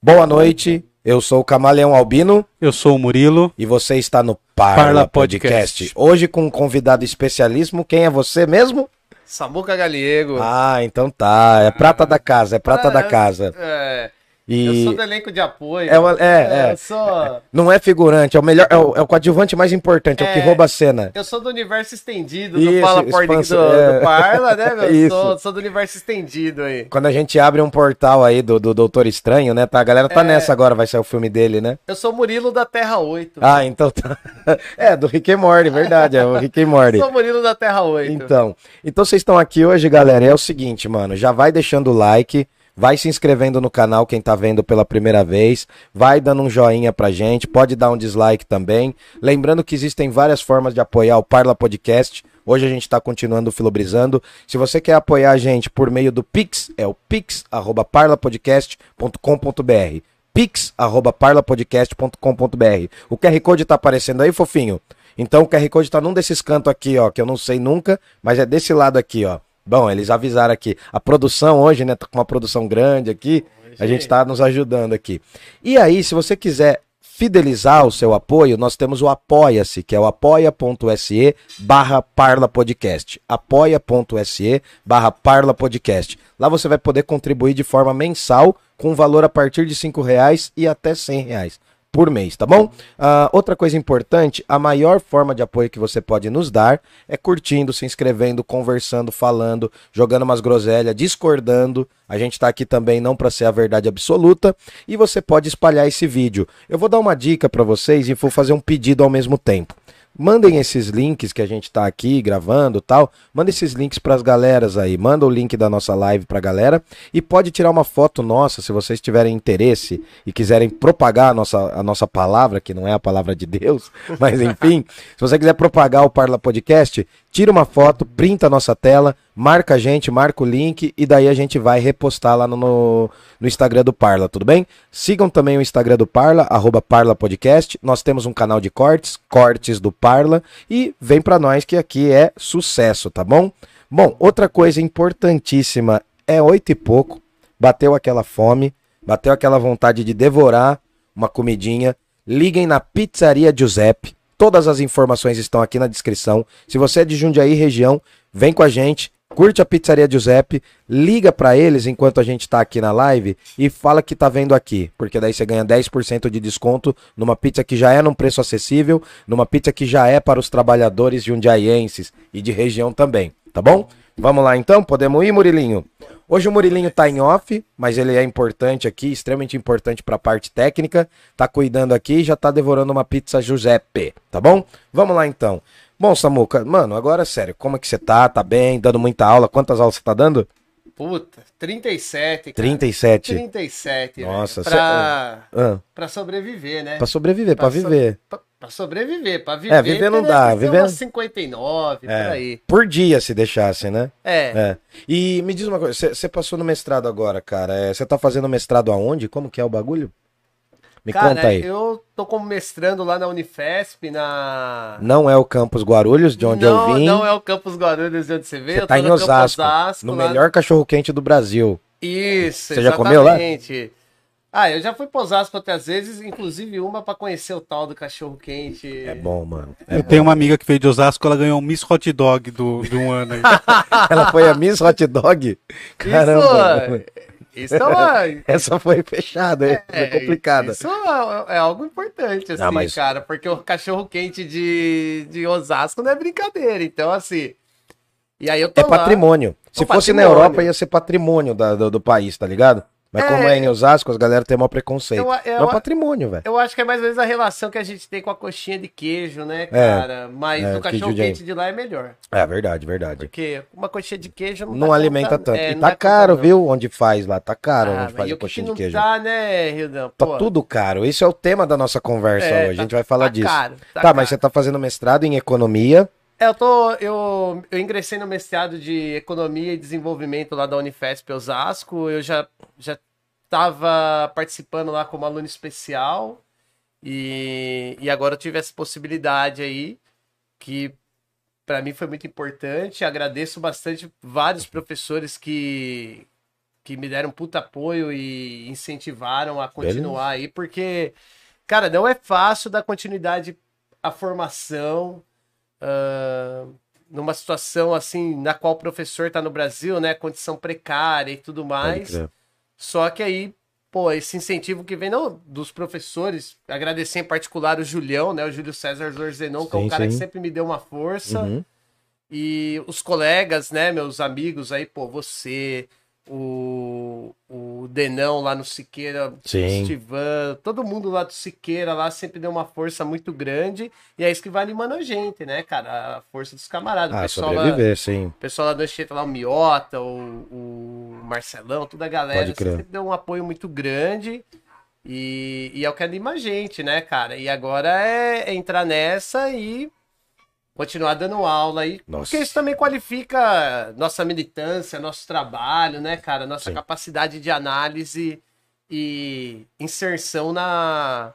Boa noite, eu sou o Camaleão Albino Eu sou o Murilo. e você está no Parla, Parla Podcast. Podcast. Hoje com um convidado especialíssimo, quem é você mesmo? Samuca Galiego. Ah, então tá, é prata da casa, é prata Ah, da casa. É, E Eu sou do elenco de apoio. É o- é, é. Eu sou, não é figurante, é o melhor, é o, é o coadjuvante mais importante, é, o que É. rouba a cena. eu sou do universo estendido Isso, do Fala Porta do, é. do Parla, né, meu? Isso. Sou, sou do universo estendido aí. Quando a gente abre um portal aí do, do Doutor Estranho, né? Tá, a galera tá É. nessa agora, vai ser o filme dele, né? Eu sou Murilo da Terra 8. Ah, então tá. É, do Rick and Morty, verdade, é o Rick and Morty. Sou o Murilo da Terra 8. Então, então vocês estão aqui hoje, galera. É o seguinte, mano. Já vai deixando o like, vai se inscrevendo no canal quem tá vendo pela primeira vez, vai dando um joinha pra gente, pode dar um dislike também. Lembrando que existem várias formas de apoiar o Parla Podcast. Hoje a gente tá continuando Filobrizando. Se você quer apoiar a gente por meio do Pix, é o pix@parlapodcast.com.br. pix@parlapodcast.com.br. O QR Code tá aparecendo aí, fofinho? Então o QR Code tá num desses cantos aqui, ó, que eu não sei nunca, mas é desse lado aqui, ó. Bom, eles avisaram aqui. A produção hoje, né, tá com uma produção grande aqui. A gente tá nos ajudando aqui. E aí, se você quiser fidelizar o seu apoio, nós temos o Apoia-se, que é o apoia.se barra Parla Podcast. apoia.se barra Parla Podcast. Lá você vai poder contribuir de forma mensal com valor a partir de cinco reais e até cem reais por mês, tá bom? Ah, outra coisa importante, a maior forma de apoio que você pode nos dar é curtindo, se inscrevendo, conversando, falando, jogando umas groselhas, discordando. A gente tá aqui também não para ser a verdade absoluta e você pode espalhar esse vídeo. Eu vou dar uma dica para vocês e vou fazer um pedido ao mesmo tempo. Mandem esses links que a gente tá aqui gravando tal. Manda esses links pras galeras aí. Manda o link da nossa live pra galera. E pode tirar uma foto nossa, se vocês tiverem interesse e quiserem propagar a nossa, a nossa palavra, que não é a palavra de Deus, mas enfim. se você quiser propagar o Parla Podcast, tira uma foto, printa a nossa tela, marca a gente, marca o link e daí a gente vai repostar lá no, no, no Instagram do Parla, tudo bem? Sigam também o Instagram do Parla, arroba Parla Podcast. Nós temos um canal de cortes, cortes do Parla, e vem pra nós que aqui é sucesso, tá bom? Bom, outra coisa importantíssima, é oito e pouco, bateu aquela fome, bateu aquela vontade de devorar uma comidinha, liguem na Pizzaria Giuseppe. Todas as informações estão aqui na descrição. Se você é de Jundiaí região, vem com a gente, curte a Pizzaria Giuseppe, liga pra eles enquanto a gente tá aqui na live e fala que tá vendo aqui, porque daí você ganha 10% de desconto numa pizza que já é num preço acessível, numa pizza que já é para os trabalhadores jundiaienses e de região também, tá bom? Vamos lá então, podemos ir, Murilinho? Hoje o Murilinho tá em off, mas ele é importante aqui, extremamente importante pra parte técnica. Tá cuidando aqui e já tá devorando uma pizza Giuseppe, tá bom? Vamos lá então. Bom, Samuca, mano, agora sério, como é que você tá? Tá bem? Dando muita aula? Quantas aulas você tá dando? Puta, 37, cara. 37. 37. Nossa, velho. pra, Ah, pra sobreviver, né? pra sobreviver, pra so- viver. Pra, pra sobreviver, pra viver. É, viver não dá, viver- umas 59, por É, aí. por dia se deixasse, né? É. É. E me diz uma coisa, você- passou no mestrado agora, cara. Você tá fazendo mestrado aonde? Como que é o bagulho? Me Cara, conta aí. eu tô como mestrando lá na Unifesp, na... Não é o Campus Guarulhos, de onde não, eu vim. Não é o Campus Guarulhos de onde você veio. Você tá em Campo Osasco, no lá- melhor cachorro-quente do Brasil. Isso, Você já comeu lá? exatamente. Ah, eu já fui Osasco outras vezes, inclusive uma pra conhecer o tal do cachorro-quente. É bom, mano. É Eu bom. tenho uma amiga que veio de Osasco, ela ganhou um Miss Hot Dog do, de um ano aí. Ela foi a Miss Hot Dog? Caramba. Isso, isso é uma... Essa foi fechada, hein? foi É, complicada. Isso é, é algo importante, assim, Ah, mas- cara, porque o cachorro-quente de, de Osasco não é brincadeira. Então, assim. E aí eu tô É lá. patrimônio. Se É um fosse na patrimônio. Europa, ia ser patrimônio da- do, do país, tá ligado? Mas É. como é em Osasco, as galera tem maior preconceito. Eu- eu- é um patrimônio, velho. Eu acho que é mais ou menos a relação que a gente tem com a coxinha de queijo, né, É, cara? Mas é, o que cachorro-quente de lá é melhor. É verdade, verdade. Porque uma coxinha de queijo não, Não dá alimenta conta- tanto. é, e tá caro, conta, viu? Onde faz lá. Tá caro Ah, onde faz a que, que coxinha não de queijo. tá, né, Rildão? Tá tudo caro. Esse é o tema da nossa conversa É, hoje. tá- a gente vai falar tá disso. caro, tá, tá mas caro. você tá fazendo mestrado em economia. É, eu tô. Eu, eu ingressei no mestrado de Economia e Desenvolvimento lá da Unifesp Osasco. Eu já, já tava participando lá como aluno especial. E, e agora eu tive essa possibilidade aí, que para mim foi muito importante. Agradeço bastante vários professores que, que me deram puta apoio e incentivaram a continuar aí, porque, cara, não é fácil dar continuidade à formação ah, numa situação assim, na qual o professor tá no Brasil, né? Condição precária e tudo mais. Só que aí, pô, esse incentivo que vem não, dos professores, agradecer em particular o Julião, né? O Júlio César Zorzenon, que é um Sim, cara que sim. sempre me deu uma força. Uhum. E os colegas, né, meus amigos aí, pô, você, o, o Denão lá no Siqueira, Sim. o Stivan, todo mundo lá do Siqueira lá sempre deu uma força muito grande. E é isso que vai animando a gente, né, cara? A força dos camaradas. o Ah, pessoal lá, sobreviver, sim. o pessoal lá do Anchieta, lá, o Miota, o, o Marcelão, toda a galera, crer. sempre deu um apoio muito grande. E, e é o que anima a gente, né, cara? E agora é, é entrar nessa e continuar dando aula aí. Nossa. Porque isso também qualifica nossa militância, nosso trabalho, né, cara? Nossa Sim. capacidade de análise e inserção na,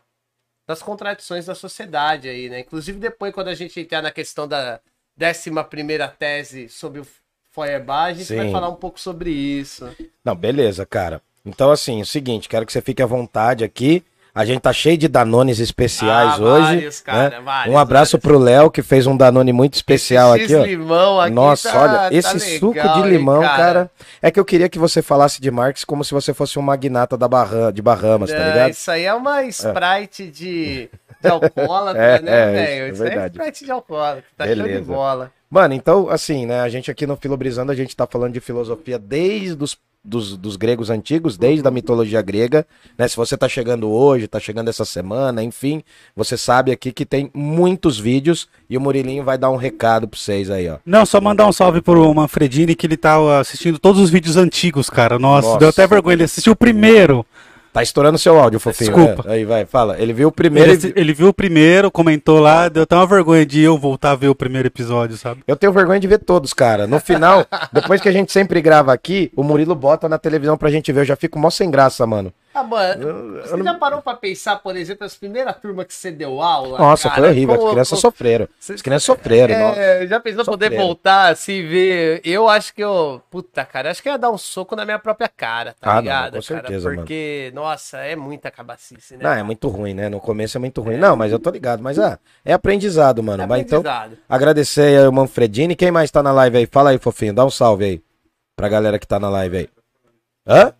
nas contradições da sociedade aí, né? Inclusive depois, quando a gente entrar na questão da décima primeira tese sobre o Feuerbach, a gente Sim. vai falar um pouco sobre isso. Não, beleza, cara. Então, assim, é o seguinte, quero que você fique à vontade aqui. A gente tá cheio de Danones especiais Ah, hoje. vários, cara, né? vários, um abraço vários. pro Léo, que fez um Danone muito especial Esse aqui, ó. limão aqui Nossa, tá- olha, tá esse legal, suco de limão, cara. é que eu queria que você falasse de Marx como se você fosse um magnata da Barra, de Bahamas, tá ligado? Isso aí é uma Sprite de, de alcoólatra, É, né, é, velho? isso Isso, é aí é. Sprite de alcoólatra, tá show de Beleza. bola. Mano, então, assim, né, a gente aqui no Filobrizando, a gente tá falando de filosofia desde os dos, dos gregos antigos, desde a mitologia grega, né? Se você tá chegando hoje, tá chegando essa semana, enfim, você sabe aqui que tem muitos vídeos e o Murilinho vai dar um recado pra vocês aí, ó. Não, só mandar um salve pro Manfredini que ele tá assistindo todos os vídeos antigos, cara. Nossa, Nossa. deu até vergonha. Ele assistiu o primeiro. Tá estourando seu áudio, fofinho. Desculpa. É, aí vai, fala. Ele viu o primeiro. Ele, ele viu o primeiro, comentou lá, deu até uma vergonha de eu voltar a ver o primeiro episódio, sabe? Eu tenho vergonha de ver todos, cara. No final, depois que a gente sempre grava aqui, o Murilo bota na televisão pra gente ver. Eu já fico mó sem graça, mano. Ah, mano, Eu- você eu não- já parou pra pensar, por exemplo, as primeiras turmas que você deu aula? Nossa, cara? foi horrível. As Como- crianças como- sofreram. As crianças sofreram. nossa. É, já pensou poder Sofreram. voltar assim, ver? Eu acho que eu. Puta, cara, acho que ia dar um soco na minha própria cara, tá Ah, não, ligado? com certeza, cara? Porque, nossa, é muita cabacice, né? Não, é muito ruim, né? No começo é muito ruim. Não, mas eu tô ligado. Mas, ah, é aprendizado, mano. É Mas então, aprendizado. agradecer aí ao Manfredini. Quem mais tá na live aí? Fala aí, fofinho. Dá um salve aí. Pra galera que tá na live aí. Hã?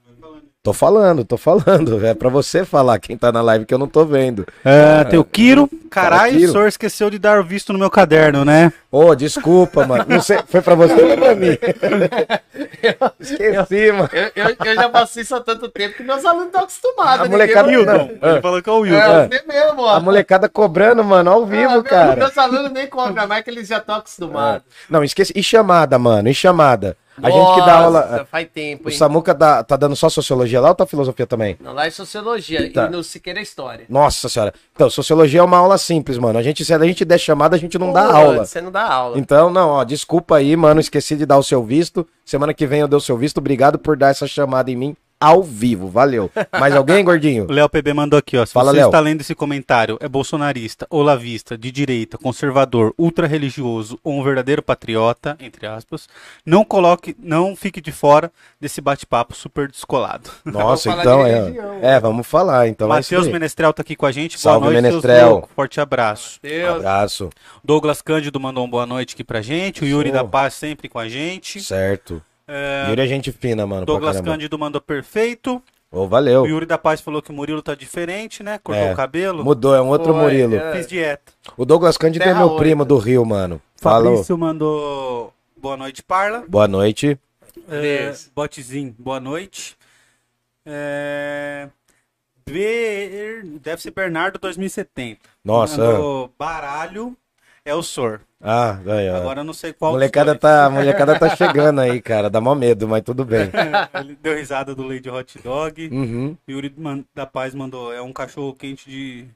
Tô falando, tô falando. É pra você falar quem tá na live que eu não tô vendo. É, tem o Kiro. Caralho, o senhor esqueceu de dar o visto no meu caderno, né? Ô, desculpa, mano. Não sei, foi pra você ou pra mim? Esqueci, mano. Eu, eu, eu já passei isso há tanto tempo que meus alunos estão acostumados. A molecada- ninguém- Não, Ele ah. falou que é o Will. É, você mesmo, ó. A molecada cobrando, mano, ao vivo, Ah, cara. Meus alunos nem cobram mais que eles já estão acostumados. Não, esqueci. E chamada, mano, e chamada. A gente que dá Nossa, aula. Faz tempo, O hein? Samuca dá- tá dando só sociologia lá ou tá filosofia também? Não, lá é sociologia Tá. e no Siqueira é história. Nossa senhora. Então, sociologia é uma aula simples, mano. A gente, se a gente der chamada, a gente não dá Pô, aula. Você não dá aula. Então, não, ó, desculpa aí, mano. Esqueci de dar o seu visto. Semana que vem eu dou o seu visto. Obrigado por dar essa chamada em mim ao vivo. Valeu. Mais alguém, gordinho? O Léo PB mandou aqui, ó. Se Fala, você Léo. está lendo esse comentário, é bolsonarista, olavista, de direita, conservador, ultra-religioso ou um verdadeiro patriota, entre aspas, não coloque, não fique de fora desse bate-papo super descolado. Nossa, falar então de é. religião. É, vamos falar. Então é Matheus. Menestrel tá aqui com a gente. Salve, boa noite, Menestrel. Forte abraço. Deus. Abraço. Douglas Cândido mandou uma boa noite aqui pra gente. O Yuri Show. da Paz sempre com a gente. Certo. É, Yuri é gente fina, mano. Douglas. Cândido mandou perfeito. Ô, valeu. O Yuri da Paz falou que o Murilo tá diferente, né? Cortou É. o cabelo. Mudou, é um outro Murilo. é. Fiz dieta. O Douglas Cândido é Terra meu oito. primo do Rio, mano. Falou. Fabrício mandou boa noite, Parla. Boa noite. É. Botezinho, boa noite. É, Ber- Deve ser Bernardo 2070. Nossa. Mandou baralho é o Sor. Ah, aí, ó. Agora eu não sei qual. molecada tá, a molecada tá chegando aí, cara. Dá mó medo, mas tudo bem. Ele deu risada do Lady Hot Dog. Uhum. Yuri da Paz mandou. É um cachorro quente de,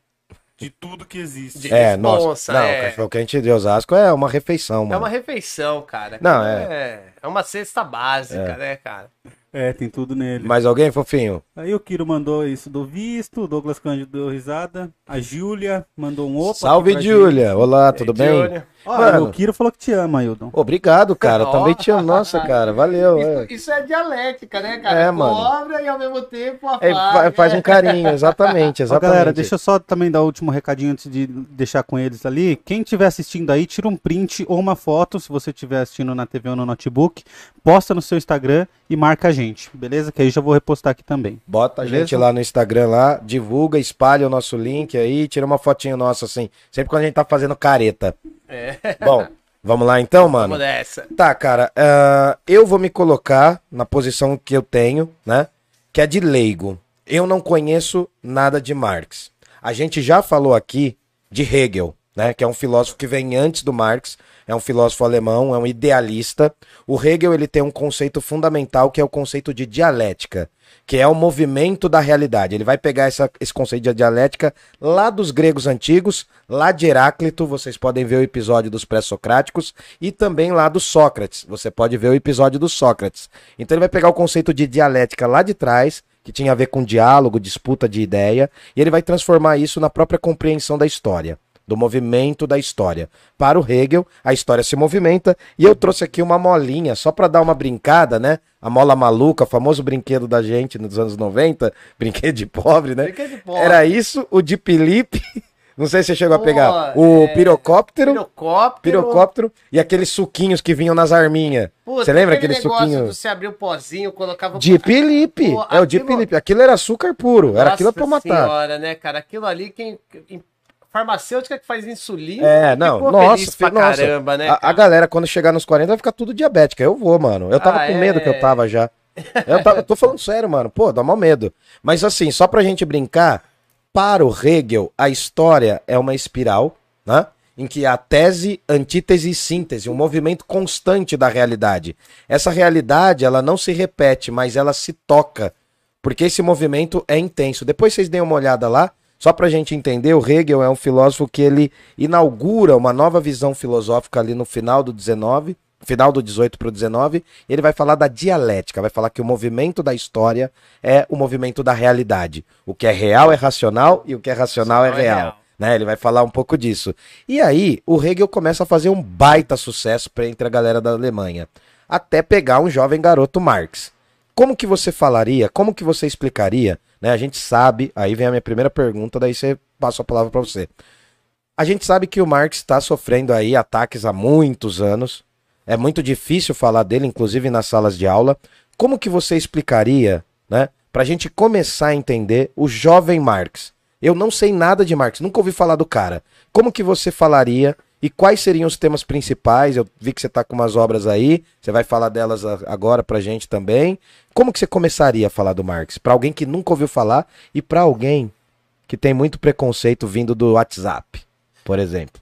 de tudo que existe. De- É, responsa, nossa. Não, é. o cachorro quente de Osasco é uma refeição, mano. É uma refeição, cara. Não, é. É uma cesta básica, né, cara? É, tem tudo nele. Mais alguém, fofinho? Aí o Kiro mandou isso do visto, o Douglas Cândido deu risada, a Júlia mandou um opa. Salve, Júlia. Olá, tudo É, bem? Júlia. Olha, o Kiro falou que te ama, Hildon. Obrigado, cara. Também te amo. Nossa, cara. Valeu. Isso, é. isso é dialética, né, cara? É, mano. Cobra e ao mesmo tempo É, afaga. fa- faz um carinho, exatamente, Ó, exatamente. galera, deixa eu só também dar o último recadinho antes de deixar com eles ali. Quem estiver assistindo aí, tira um print ou uma foto, se você estiver assistindo na TV ou no notebook, posta no seu Instagram e marca a gente, beleza? Que aí eu já vou repostar aqui também. Bota a Beleza? gente lá no Instagram lá, divulga, espalha o nosso link aí, tira uma fotinha nossa assim, sempre quando a gente tá fazendo careta. É, Bom, vamos lá então, mano? vamos nessa. Tá, cara, ah, eu vou me colocar na posição que eu tenho, né? Que é de leigo. Eu não conheço nada de Marx. A gente já falou aqui de Hegel, né? Que é um filósofo que vem antes do Marx, é um filósofo alemão, é um idealista. O Hegel ele tem um conceito fundamental que é o conceito de dialética, que é o movimento da realidade. Ele vai pegar essa- esse conceito de dialética lá dos gregos antigos, lá de Heráclito, vocês podem ver o episódio dos pré-socráticos, e também lá do Sócrates, você pode ver o episódio do Sócrates. Então ele vai pegar o conceito de dialética lá de trás, que tinha a ver com diálogo, disputa de ideia, e ele vai transformar isso na própria compreensão da história do movimento da história. Para o Hegel, a história se movimenta e eu trouxe aqui uma molinha só para dar uma brincada, né? A mola maluca, o famoso brinquedo da gente nos anos 90, brinquedo de pobre, né? Brinquedo de pobre. Era isso, o de Felipe, não sei se você chegou a Pô, pegar, o é, pirocóptero, Pirocóptero. pirocóptero e aqueles suquinhos que vinham nas arminhas. Você lembra aquele aquele suquinho? Você abrir o pozinho, colocava o De Felipe, Pô, é o de Felipe. Aquilo era açúcar puro, era aquilo pra Nossa matar. senhora, né, cara? Aquilo ali, quem. Farmacêutica que faz insulina. É, não, nossa, pra nossa. caramba, né? A, a galera, quando chegar nos 40, vai ficar tudo diabética. Eu vou, mano. Eu tava Ah, com medo é? que eu tava já. Eu, tava, tô falando sério, mano. Pô, dá mal medo. Mas assim, só pra gente brincar, para o Hegel, a história é uma espiral, né? Em que há tese, antítese e síntese, um movimento constante da realidade. Essa realidade, ela não se repete, mas ela se toca. Porque esse movimento é intenso. Depois vocês deem uma olhada lá, só pra gente entender, o Hegel é um filósofo que ele inaugura uma nova visão filosófica ali no final do 19, final do 18 para o 19, ele vai falar da dialética, vai falar que o movimento da história é o movimento da realidade. O que é real é racional e o que é racional é é real. real. Né? Ele vai falar um pouco disso. E aí, o Hegel começa a fazer um baita sucesso entre a galera da Alemanha, até pegar um jovem garoto Marx. Como que você falaria, como que você explicaria, né? A gente sabe, aí vem a minha primeira pergunta, daí você passa a palavra para você. A gente sabe que o Marx está sofrendo aí ataques há muitos anos. É muito difícil falar dele, inclusive nas salas de aula. Como que você explicaria, né, para a gente começar a entender o jovem Marx? Eu não sei nada de Marx, nunca ouvi falar do cara. Como que você falaria e quais seriam os temas principais? Eu vi que você está com umas obras aí, você vai falar delas agora pra gente também. Como que você começaria a falar do Marx? Para alguém que nunca ouviu falar e para alguém que tem muito preconceito vindo do WhatsApp, por exemplo.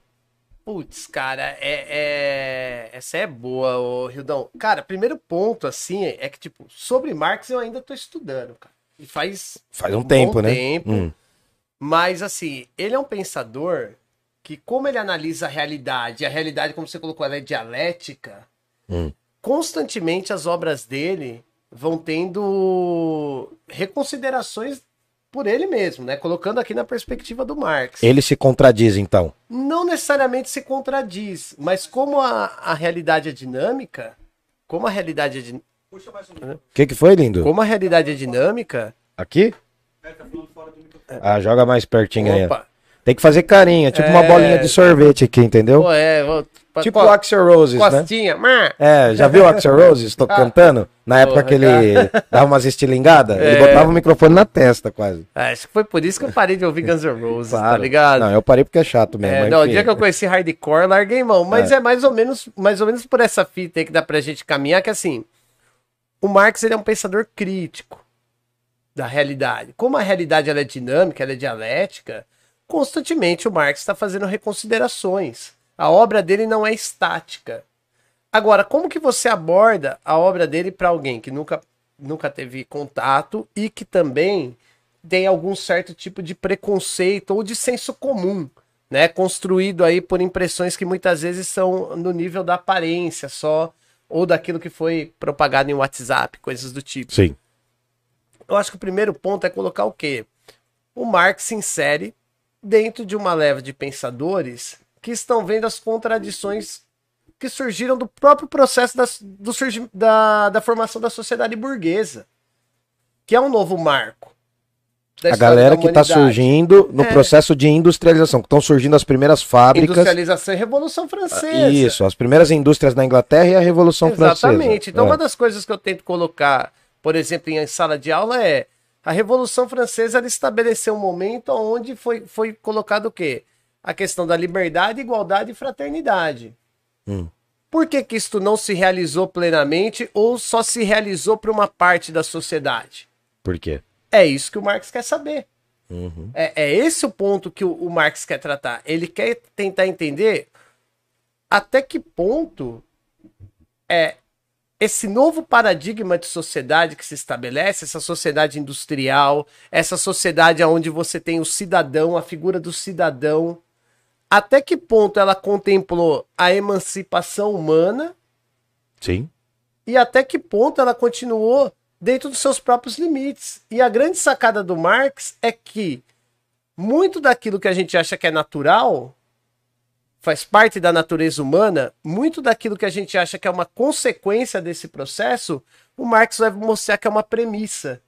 Putz, cara, é, é- essa é boa, ô Rildão. Cara, primeiro ponto, assim, é que, tipo, sobre Marx eu ainda tô estudando, cara. E faz Faz um bom tempo, né? tempo. Hum. Mas, assim, ele é um pensador que, como ele analisa a realidade, e a realidade, como você colocou, ela é dialética, Hum. constantemente as obras dele vão tendo reconsiderações por ele mesmo, né? Colocando aqui na perspectiva do Marx. Ele se contradiz, então. Não necessariamente se contradiz, mas como a, a realidade é dinâmica, como a realidade é din- O que, que foi, lindo? como a realidade é dinâmica, Aqui? Ah, joga mais pertinho aí. Tem que fazer carinho, tipo uma É. bolinha de sorvete aqui, entendeu? pô, é, vou- tipo co- o Axel Roses, né? costinha, má. É, já viu o Axel Roses tô cantando? Na época Porra, que ele dava umas estilingadas, ele É. botava o microfone na testa quase. Ah, acho que foi por isso que eu parei de ouvir Guns N' Roses, tá Claro. ligado? Não, eu parei porque é chato mesmo. É, não, o dia que eu conheci hardcore, larguei mão. Mas é. mais ou menos, mais ou menos por essa fita aí que dá pra gente caminhar, que assim, o Marx ele é um pensador crítico da realidade. Como a realidade ela é dinâmica, ela é dialética, constantemente o Marx está fazendo reconsiderações. A obra dele não é estática. Agora, como que você aborda a obra dele para alguém que nunca, nunca teve contato e que também tem algum certo tipo de preconceito ou de senso comum, né? Construído aí por impressões que muitas vezes são no nível da aparência só, ou daquilo que foi propagado em WhatsApp, coisas do tipo. Sim. Eu acho que o primeiro ponto é colocar o quê? O Marx se insere dentro de uma leva de pensadores que estão vendo as contradições que surgiram do próprio processo das- do surgi- da, da formação da sociedade burguesa, que é um novo marco. da A galera da que está surgindo no É. processo de industrialização, que estão surgindo as primeiras fábricas. Industrialização e Revolução Francesa. Isso, as primeiras indústrias na Inglaterra e a Revolução Francesa. Exatamente. Então, É. uma das coisas que eu tento colocar, por exemplo, em sala de aula é a Revolução Francesa estabeleceu um momento onde foi, foi colocado o quê? A questão da liberdade, igualdade e fraternidade. Hum. Por que, que isto não se realizou plenamente ou só se realizou para uma parte da sociedade? Por quê? É isso que o Marx quer saber. Uhum. É, é esse o ponto que o, o Marx quer tratar. Ele quer tentar entender até que ponto é esse novo paradigma de sociedade que se estabelece, essa sociedade industrial, essa sociedade onde você tem o cidadão, a figura do cidadão, até que ponto ela contemplou a emancipação humana Sim. e até que ponto ela continuou dentro dos seus próprios limites. E a grande sacada do Marx é que muito daquilo que a gente acha que é natural faz parte da natureza humana, muito daquilo que a gente acha que é uma consequência desse processo, o Marx vai mostrar que é uma premissa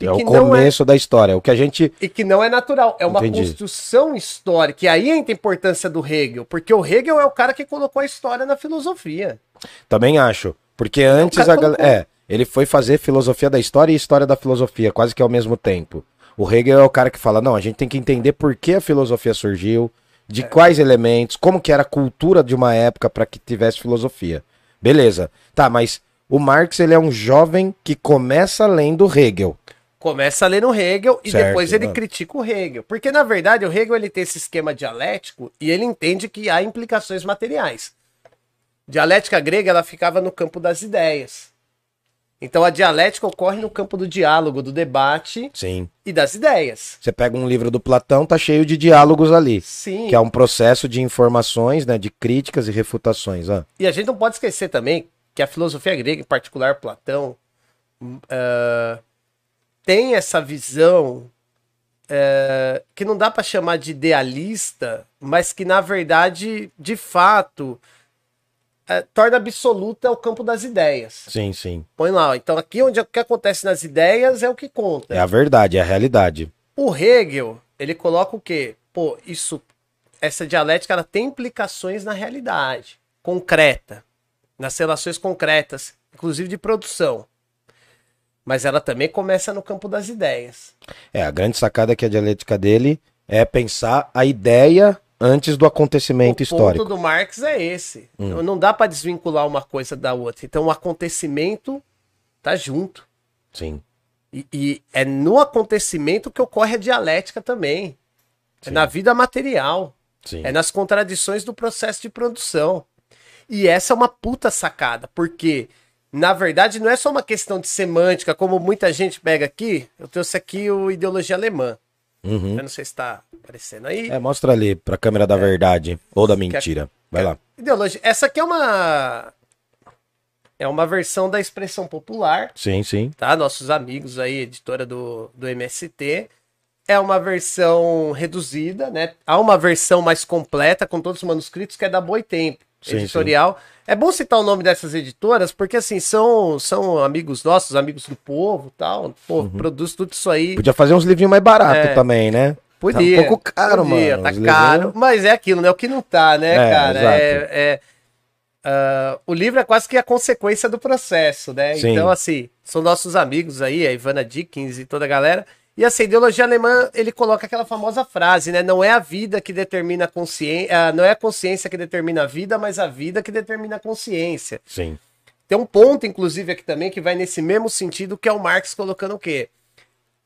É o não começo da história. O que a gente. e que não é natural, é uma Entendi. construção histórica. E aí entra a importância do Hegel, porque o Hegel é o cara que colocou a história na filosofia. Também acho. Porque antes cara a galera. É, ele foi fazer filosofia da história e história da filosofia, quase que ao mesmo tempo. O Hegel é o cara que fala: não, a gente tem que entender por que a filosofia surgiu, de É. quais elementos, como que era a cultura de uma época para que tivesse filosofia. Beleza. Tá, mas o Marx ele é um jovem que começa lendo Hegel. Começa a ler no Hegel e Certo, depois ele ah. critica o Hegel. Porque, na verdade, o Hegel ele tem esse esquema dialético e ele entende que há implicações materiais. Dialética grega ela ficava no campo das ideias. Então a dialética ocorre no campo do diálogo, do debate Sim. e das ideias. Você pega um livro do Platão, tá cheio de diálogos ali. Sim. Que é um processo de informações, né? De críticas e refutações. Ah, E a gente não pode esquecer também que a filosofia grega, em particular Platão, ah, tem essa visão eh, que não dá para chamar de idealista, mas que na verdade, de fato, eh, torna absoluta o campo das ideias. sim, sim. Põe lá, então aqui onde o que acontece nas ideias é o que conta. É a verdade, é a realidade. O Hegel, ele coloca o quê? Pô, isso, essa dialética, ela tem implicações na realidade, concreta, nas relações concretas, inclusive de produção. Mas ela também começa no campo das ideias. É, a grande sacada que a dialética dele é pensar a ideia antes do acontecimento o histórico. ponto do Marx é esse. Não- Não dá para desvincular uma coisa da outra. Então o acontecimento tá junto. Sim. E, e é no acontecimento que ocorre a dialética também. É Sim. na vida material. Sim. É nas contradições do processo de produção. E essa é uma puta sacada, porque, na verdade, não é só uma questão de semântica, como muita gente pega aqui. Eu trouxe aqui o Ideologia Alemã. Uhum. Eu não sei se está aparecendo aí. É, mostra ali pra câmera da verdade ou da mentira. Vai lá. Ideologia. Essa aqui é uma. É uma versão da expressão popular, Sim, sim. tá? Nossos amigos aí, editora do, do MST. É uma versão reduzida, né? Há uma versão mais completa, com todos os manuscritos, que é da Boitempo, Sim, editorial. É bom citar o nome dessas editoras, porque assim, são, são amigos nossos, amigos do povo tal. Pô, produz tudo isso aí. Podia fazer uns livrinhos mais baratos É. também, né? Podia. Tá um pouco caro, podia, mano. Tá Os caro. livrinhos- Mas é aquilo, né? O que não tá, né, É, cara? exato. É, é, ah, o livro é quase que a consequência do processo, né? Sim. Então, assim, são nossos amigos aí, a Ivana Dickens e toda a galera. E essa ideologia alemã, ele coloca aquela famosa frase, né? Não é a vida que determina a consciência, não é a consciência que determina a vida, mas a vida que determina a consciência. Sim. Tem um ponto, inclusive, aqui também que vai nesse mesmo sentido, que é o Marx colocando o quê?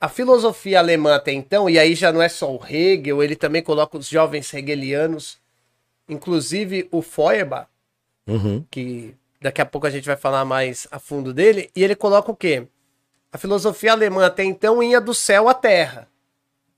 A filosofia alemã até então, e aí já não é só o Hegel, ele também coloca os jovens hegelianos, inclusive o Feuerbach, Uhum. que daqui a pouco a gente vai falar mais a fundo dele, e ele coloca o quê? A filosofia alemã até então ia do céu à terra.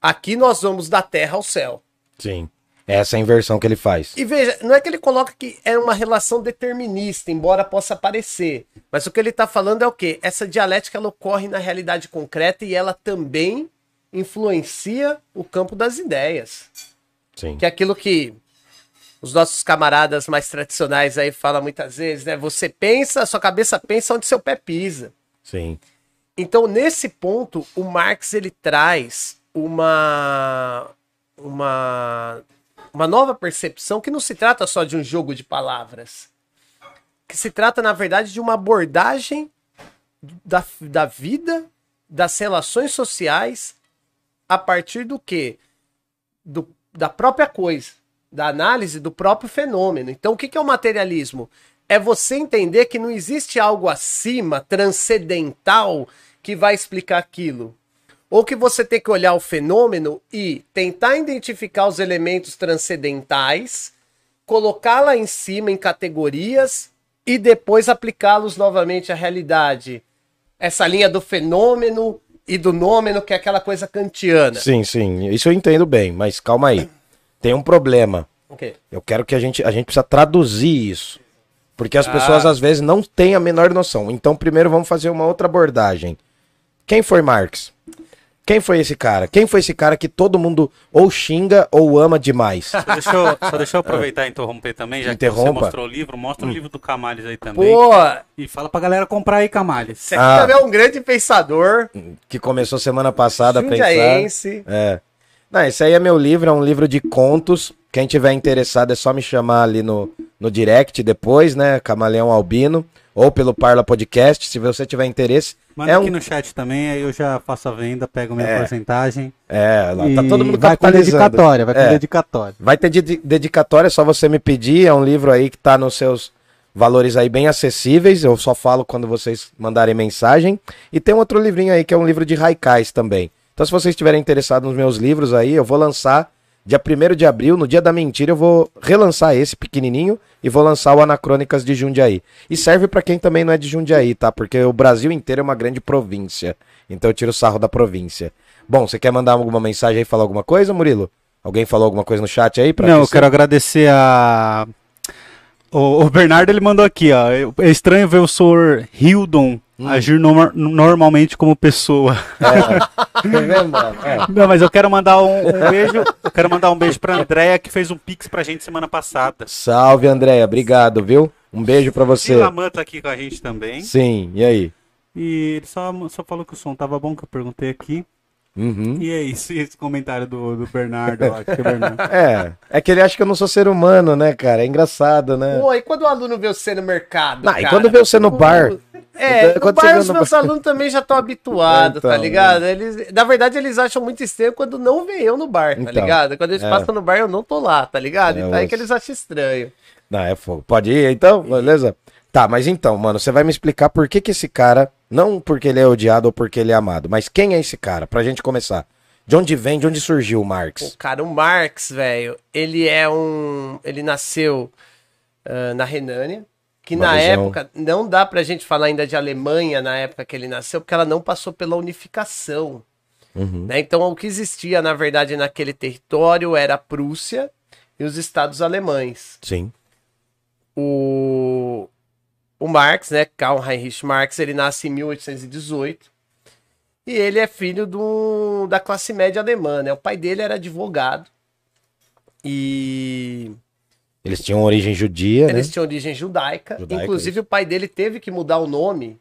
Aqui nós vamos da terra ao céu. Sim. Essa é a inversão que ele faz. E veja, não é que ele coloca que é uma relação determinista, embora possa parecer. Mas o que ele está falando é o quê? Essa dialética ela ocorre na realidade concreta e ela também influencia o campo das ideias. Sim. Que é aquilo que os nossos camaradas mais tradicionais aí falam muitas vezes, né? Você pensa, sua cabeça pensa onde seu pé pisa. Sim. Então, nesse ponto, o Marx ele traz uma uma uma nova percepção que não se trata só de um jogo de palavras, que se trata na verdade de uma abordagem da, da vida, das relações sociais a partir do que do, da própria coisa, da análise do próprio fenômeno. Então, o que, que é o materialismo? É você entender que não existe algo acima, transcendental, que vai explicar aquilo. Ou que você tem que olhar o fenômeno e tentar identificar os elementos transcendentais, colocá-la em cima em categorias e depois aplicá-los novamente à realidade. Essa linha do fenômeno e do nômeno, que é aquela coisa kantiana. Sim, sim. Isso eu entendo bem, mas calma aí. Tem um problema. Ok. Eu quero que a gente. A gente precisa traduzir isso. Porque as Ah. pessoas às vezes não têm a menor noção. Então, primeiro vamos fazer uma outra abordagem. Quem foi Marx? Quem foi esse cara? Quem foi esse cara que todo mundo ou xinga ou ama demais? Só deixa eu, só deixa eu aproveitar e interromper também, já que Interrompa. você mostrou o livro, mostra o livro do Camales aí também. Pô, E fala pra galera comprar aí, Camales. você aqui Ah. também é um grande pensador, que começou semana passada a pensar. É. Não, esse aí é meu livro, é um livro de contos. Quem tiver interessado é só me chamar ali no, no direct depois, né? Camaleão Albino. Ou pelo Parla Podcast, se você tiver interesse. Manda é aqui um. no chat também, aí eu já faço a venda, pego minha É. porcentagem. É, lá, tá todo mundo vai com dedicatória, vai com É. dedicatória. Vai ter de- dedicatória, é só você me pedir. É um livro aí que tá nos seus valores aí bem acessíveis. Eu só falo quando vocês mandarem mensagem. E tem um outro livrinho aí que é um livro de haikais também. Então, se vocês estiverem interessados nos meus livros aí, eu vou lançar dia 1 de abril, no dia da mentira, eu vou relançar esse pequenininho e vou lançar o Anacrônicas de Jundiaí. E serve pra quem também não é de Jundiaí, tá? Porque o Brasil inteiro é uma grande província. Então eu tiro sarro da província. Bom, você quer mandar alguma mensagem aí, falar alguma coisa, Murilo? Alguém falou alguma coisa no chat aí? Pra Não, eu quero agradecer a. O, o Bernardo ele mandou aqui, ó. É estranho ver o senhor Hildon Hum. agir norma- normalmente como pessoa. Mano? É. Não, mas eu quero mandar um, um beijo. Eu quero mandar um beijo pra Andréia, que fez um pix pra gente semana passada. Salve, Andréia. Obrigado, viu? Um beijo pra você. E Laman tá aqui com a gente também. Sim, e aí? E ele só, só falou que o som tava bom, que eu perguntei aqui. Uhum. E é isso, e esse comentário do, do Bernardo, eu acho que é Bernardo. É, é que ele acha que eu não sou ser humano, né, cara? É engraçado, né? Pô, e quando o aluno vê você no mercado? Não, e cara? quando vê você no bar? É, Então, no bar os no meus bar- alunos também já estão habituados, tá Então, ligado? Eles, na verdade, eles acham muito estranho quando não vê eu no bar, tá Então, ligado? Quando eles é. passam no bar, eu não tô lá, tá ligado? É, então aí que eles acham estranho. Não, é fogo. Pode ir então? Beleza? Tá, mas então, mano, você vai me explicar por que que esse cara, não porque ele é odiado ou porque ele é amado, mas quem é esse cara? Pra gente começar. De onde vem, de onde surgiu o Pô, Marx? cara, o Marx, velho, ele é um. Ele nasceu ah, na Renânia. Que Uma na região- época, não dá pra gente falar ainda de Alemanha na época que ele nasceu, porque ela não passou pela unificação. Uhum. né? Então, o que existia, na verdade, naquele território era a Prússia e os estados alemães. Sim. O, o Marx, né, Karl Heinrich Marx, ele nasce em 1818 e ele é filho do, da classe média alemã, né? O pai dele era advogado e Eles tinham origem judia, eles né? tinham origem judaica. Judaica, Inclusive, o pai dele teve que mudar o nome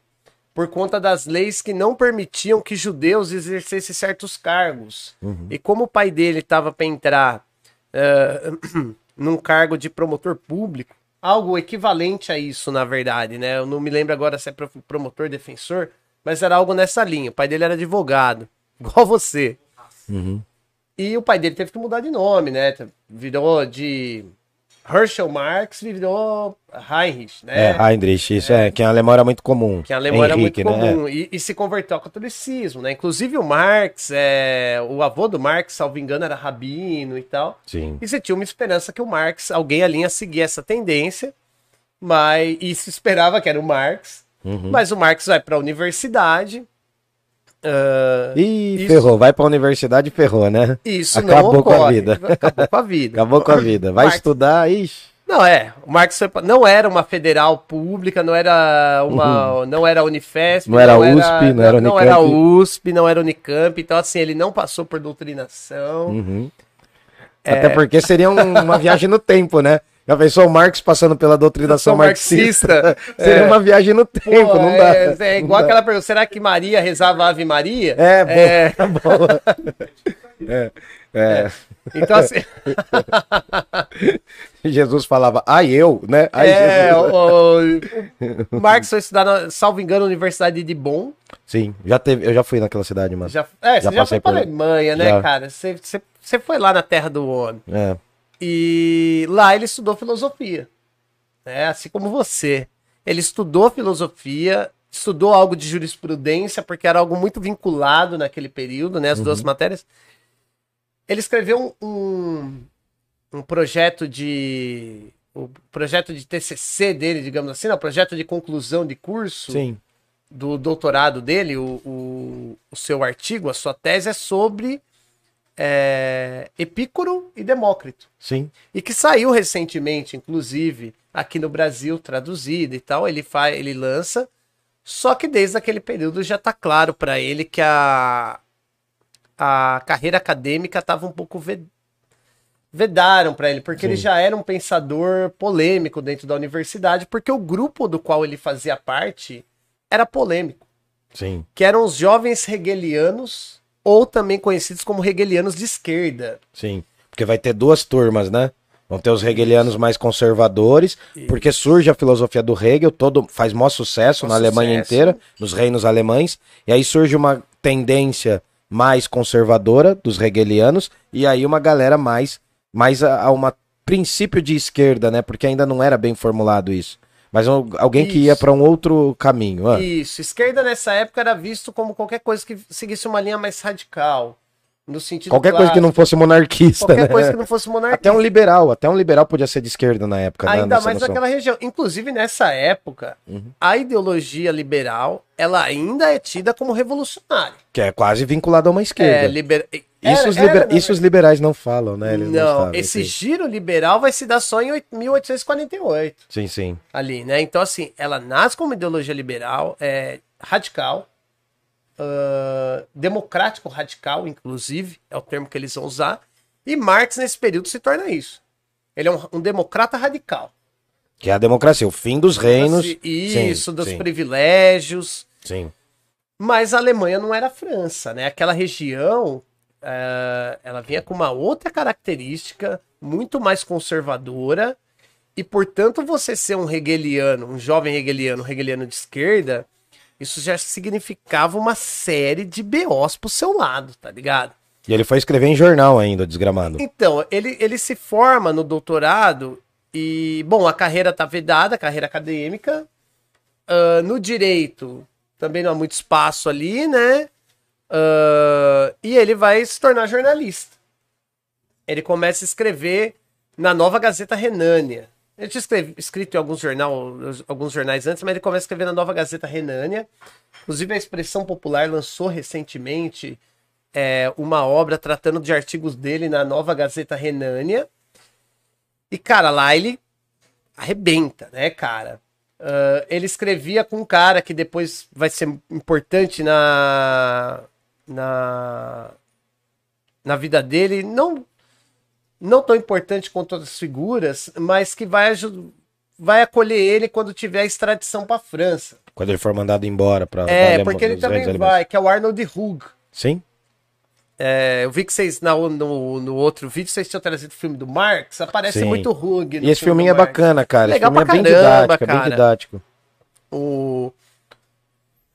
por conta das leis que não permitiam que judeus exercessem certos cargos. Uhum. E como o pai dele estava para entrar eh, num cargo de promotor público, algo equivalente a isso, na verdade, né? Eu não me lembro agora se é pro- promotor, defensor, mas era algo nessa linha. O pai dele era advogado, igual você. Uhum. E o pai dele teve que mudar de nome, né? Virou de Herschel Marx, virou Heinrich, né? É, Heinrich, isso é, que em alemão era muito comum. Que em alemão era muito né? comum. E, e se converteu ao catolicismo, né? Inclusive o Marx, é, o avô do Marx, salvo engano, era rabino e tal. Sim. E você tinha uma esperança que o Marx, alguém ali ia seguir essa tendência, mas e se esperava que era o Marx. Uhum. Mas o Marx vai para a universidade. Ah, Ih, Isso. ferrou. Vai pra universidade e ferrou, né? isso Acabou não com a vida. Acabou com a vida. Acabou com a vida. Vai Marx- estudar, ixi. Não, é. O pra- não era uma federal pública, não era uma. Não era Unifesp. Uhum. Não era USP, não era Não era Unicamp. USP, não era Unicamp. Então, assim, ele não passou por doutrinação. Uhum. É. Até porque seria um- uma viagem no tempo, né? Já pensou o Marx passando pela doutrinação marxista? marxista. Seria É. uma viagem no tempo, Pô, não dá. É, é igual dá. aquela pergunta: será que Maria rezava Ave Maria? É, boa, É, É, é. então, assim. Jesus falava, ai eu, né? Ai, é, Jesus. o, o Marx foi estudar, na, salvo engano, na Universidade de Bonn. Sim, já teve, eu já fui naquela cidade, mano. Já, é, Já você já foi pra por- Alemanha, né, Já. cara? Você, você, você foi lá na terra do homem. É. E lá ele estudou filosofia. Né? Assim como você. Ele estudou filosofia, estudou algo de jurisprudência, porque era algo muito vinculado naquele período, né? As duas matérias. Ele escreveu um, um, um projeto de. O projeto de TCC dele, digamos assim, não, projeto de conclusão de curso Sim, do doutorado dele, o, o, o seu artigo, a sua tese é sobre é, Epícoro e Demócrito. sim. E que saiu recentemente, inclusive, aqui no Brasil, traduzido e tal. Ele, faz, ele lança. Só que desde aquele período já tá claro para ele que a, a carreira acadêmica estava um pouco ve- vedaram para ele, porque ele Sim. já era um pensador polêmico dentro da universidade, porque o grupo do qual ele fazia parte era polêmico, Sim. que eram os jovens hegelianos, ou também conhecidos como hegelianos de esquerda. Sim. Porque vai ter duas turmas, né? Vão ter os hegelianos mais conservadores, porque surge a filosofia do Hegel, todo faz maior sucesso na Alemanha sucesso. inteira, nos reinos alemães, e aí surge uma tendência mais conservadora dos hegelianos, e aí uma galera mais mais a, a uma princípio de esquerda, né? Porque ainda não era bem formulado isso. Mas um- alguém que ia Isso. para um outro caminho. ah. Isso, esquerda nessa época era visto como qualquer coisa que seguisse uma linha mais radical. No sentido Qualquer coisa que não fosse monarquista, qualquer né? coisa que não fosse monarquia. Até um liberal, até um liberal podia ser de esquerda na época, né? Ainda nessa mais noção. naquela região. Inclusive, nessa época, Uhum. a ideologia liberal, ela ainda é tida como revolucionária. Que é quase vinculado a uma É, esquerda. liber... Isso, Era- os, era, liber- na isso os liberais não falam, né? Eles não, sabem, esse sim. giro liberal vai se dar só em oit- 1848, Sim, sim. ali, né? Então, assim, ela nasce como ideologia liberal, é radical, ah, democrático radical, inclusive, é o termo que eles vão usar, e Marx, nesse período, se torna isso. Ele é um, um democrata radical. Que é a democracia, o fim dos reinos. Isso, Sim, dos sim, privilégios. Sim. Mas a Alemanha não era a França, né? Aquela região, eh, ela vinha com uma outra característica, muito mais conservadora, e portanto você ser um hegeliano, um jovem hegeliano, um hegeliano de esquerda, isso já significava uma série de BOs pro seu lado, tá ligado? E ele foi escrever em jornal ainda, desgramado. Então, ele, ele se forma no doutorado e, bom, a carreira tá vedada, a carreira acadêmica. Ah, no direito, também não há muito espaço ali, né? Ah, e ele vai se tornar jornalista. Ele começa a escrever na Nova Gazeta Renânia. Ele tinha escrito em alguns, jornal, alguns jornais antes, mas ele começa a escrever na Nova Gazeta Renânia. Inclusive, a Expressão Popular lançou recentemente é, uma obra tratando de artigos dele na Nova Gazeta Renânia. E, cara, lá ele arrebenta, né, cara? Ah, ele escrevia com um cara que depois vai ser importante na, na, na vida dele. Não, não tão importante quanto outras figuras, mas que vai, vai acolher ele quando tiver a extradição para França. Quando ele for mandado embora para É, porque ele também vai, que é o Arnold Hug. Sim. É, eu vi que vocês, na- no, no outro vídeo, vocês tinham trazido o filme do Marx. Aparece Sim. muito Hug. E esse filme filminho é Marx. bacana, cara. Legal esse filme é bem caramba, didático, é bem cara. didático. O,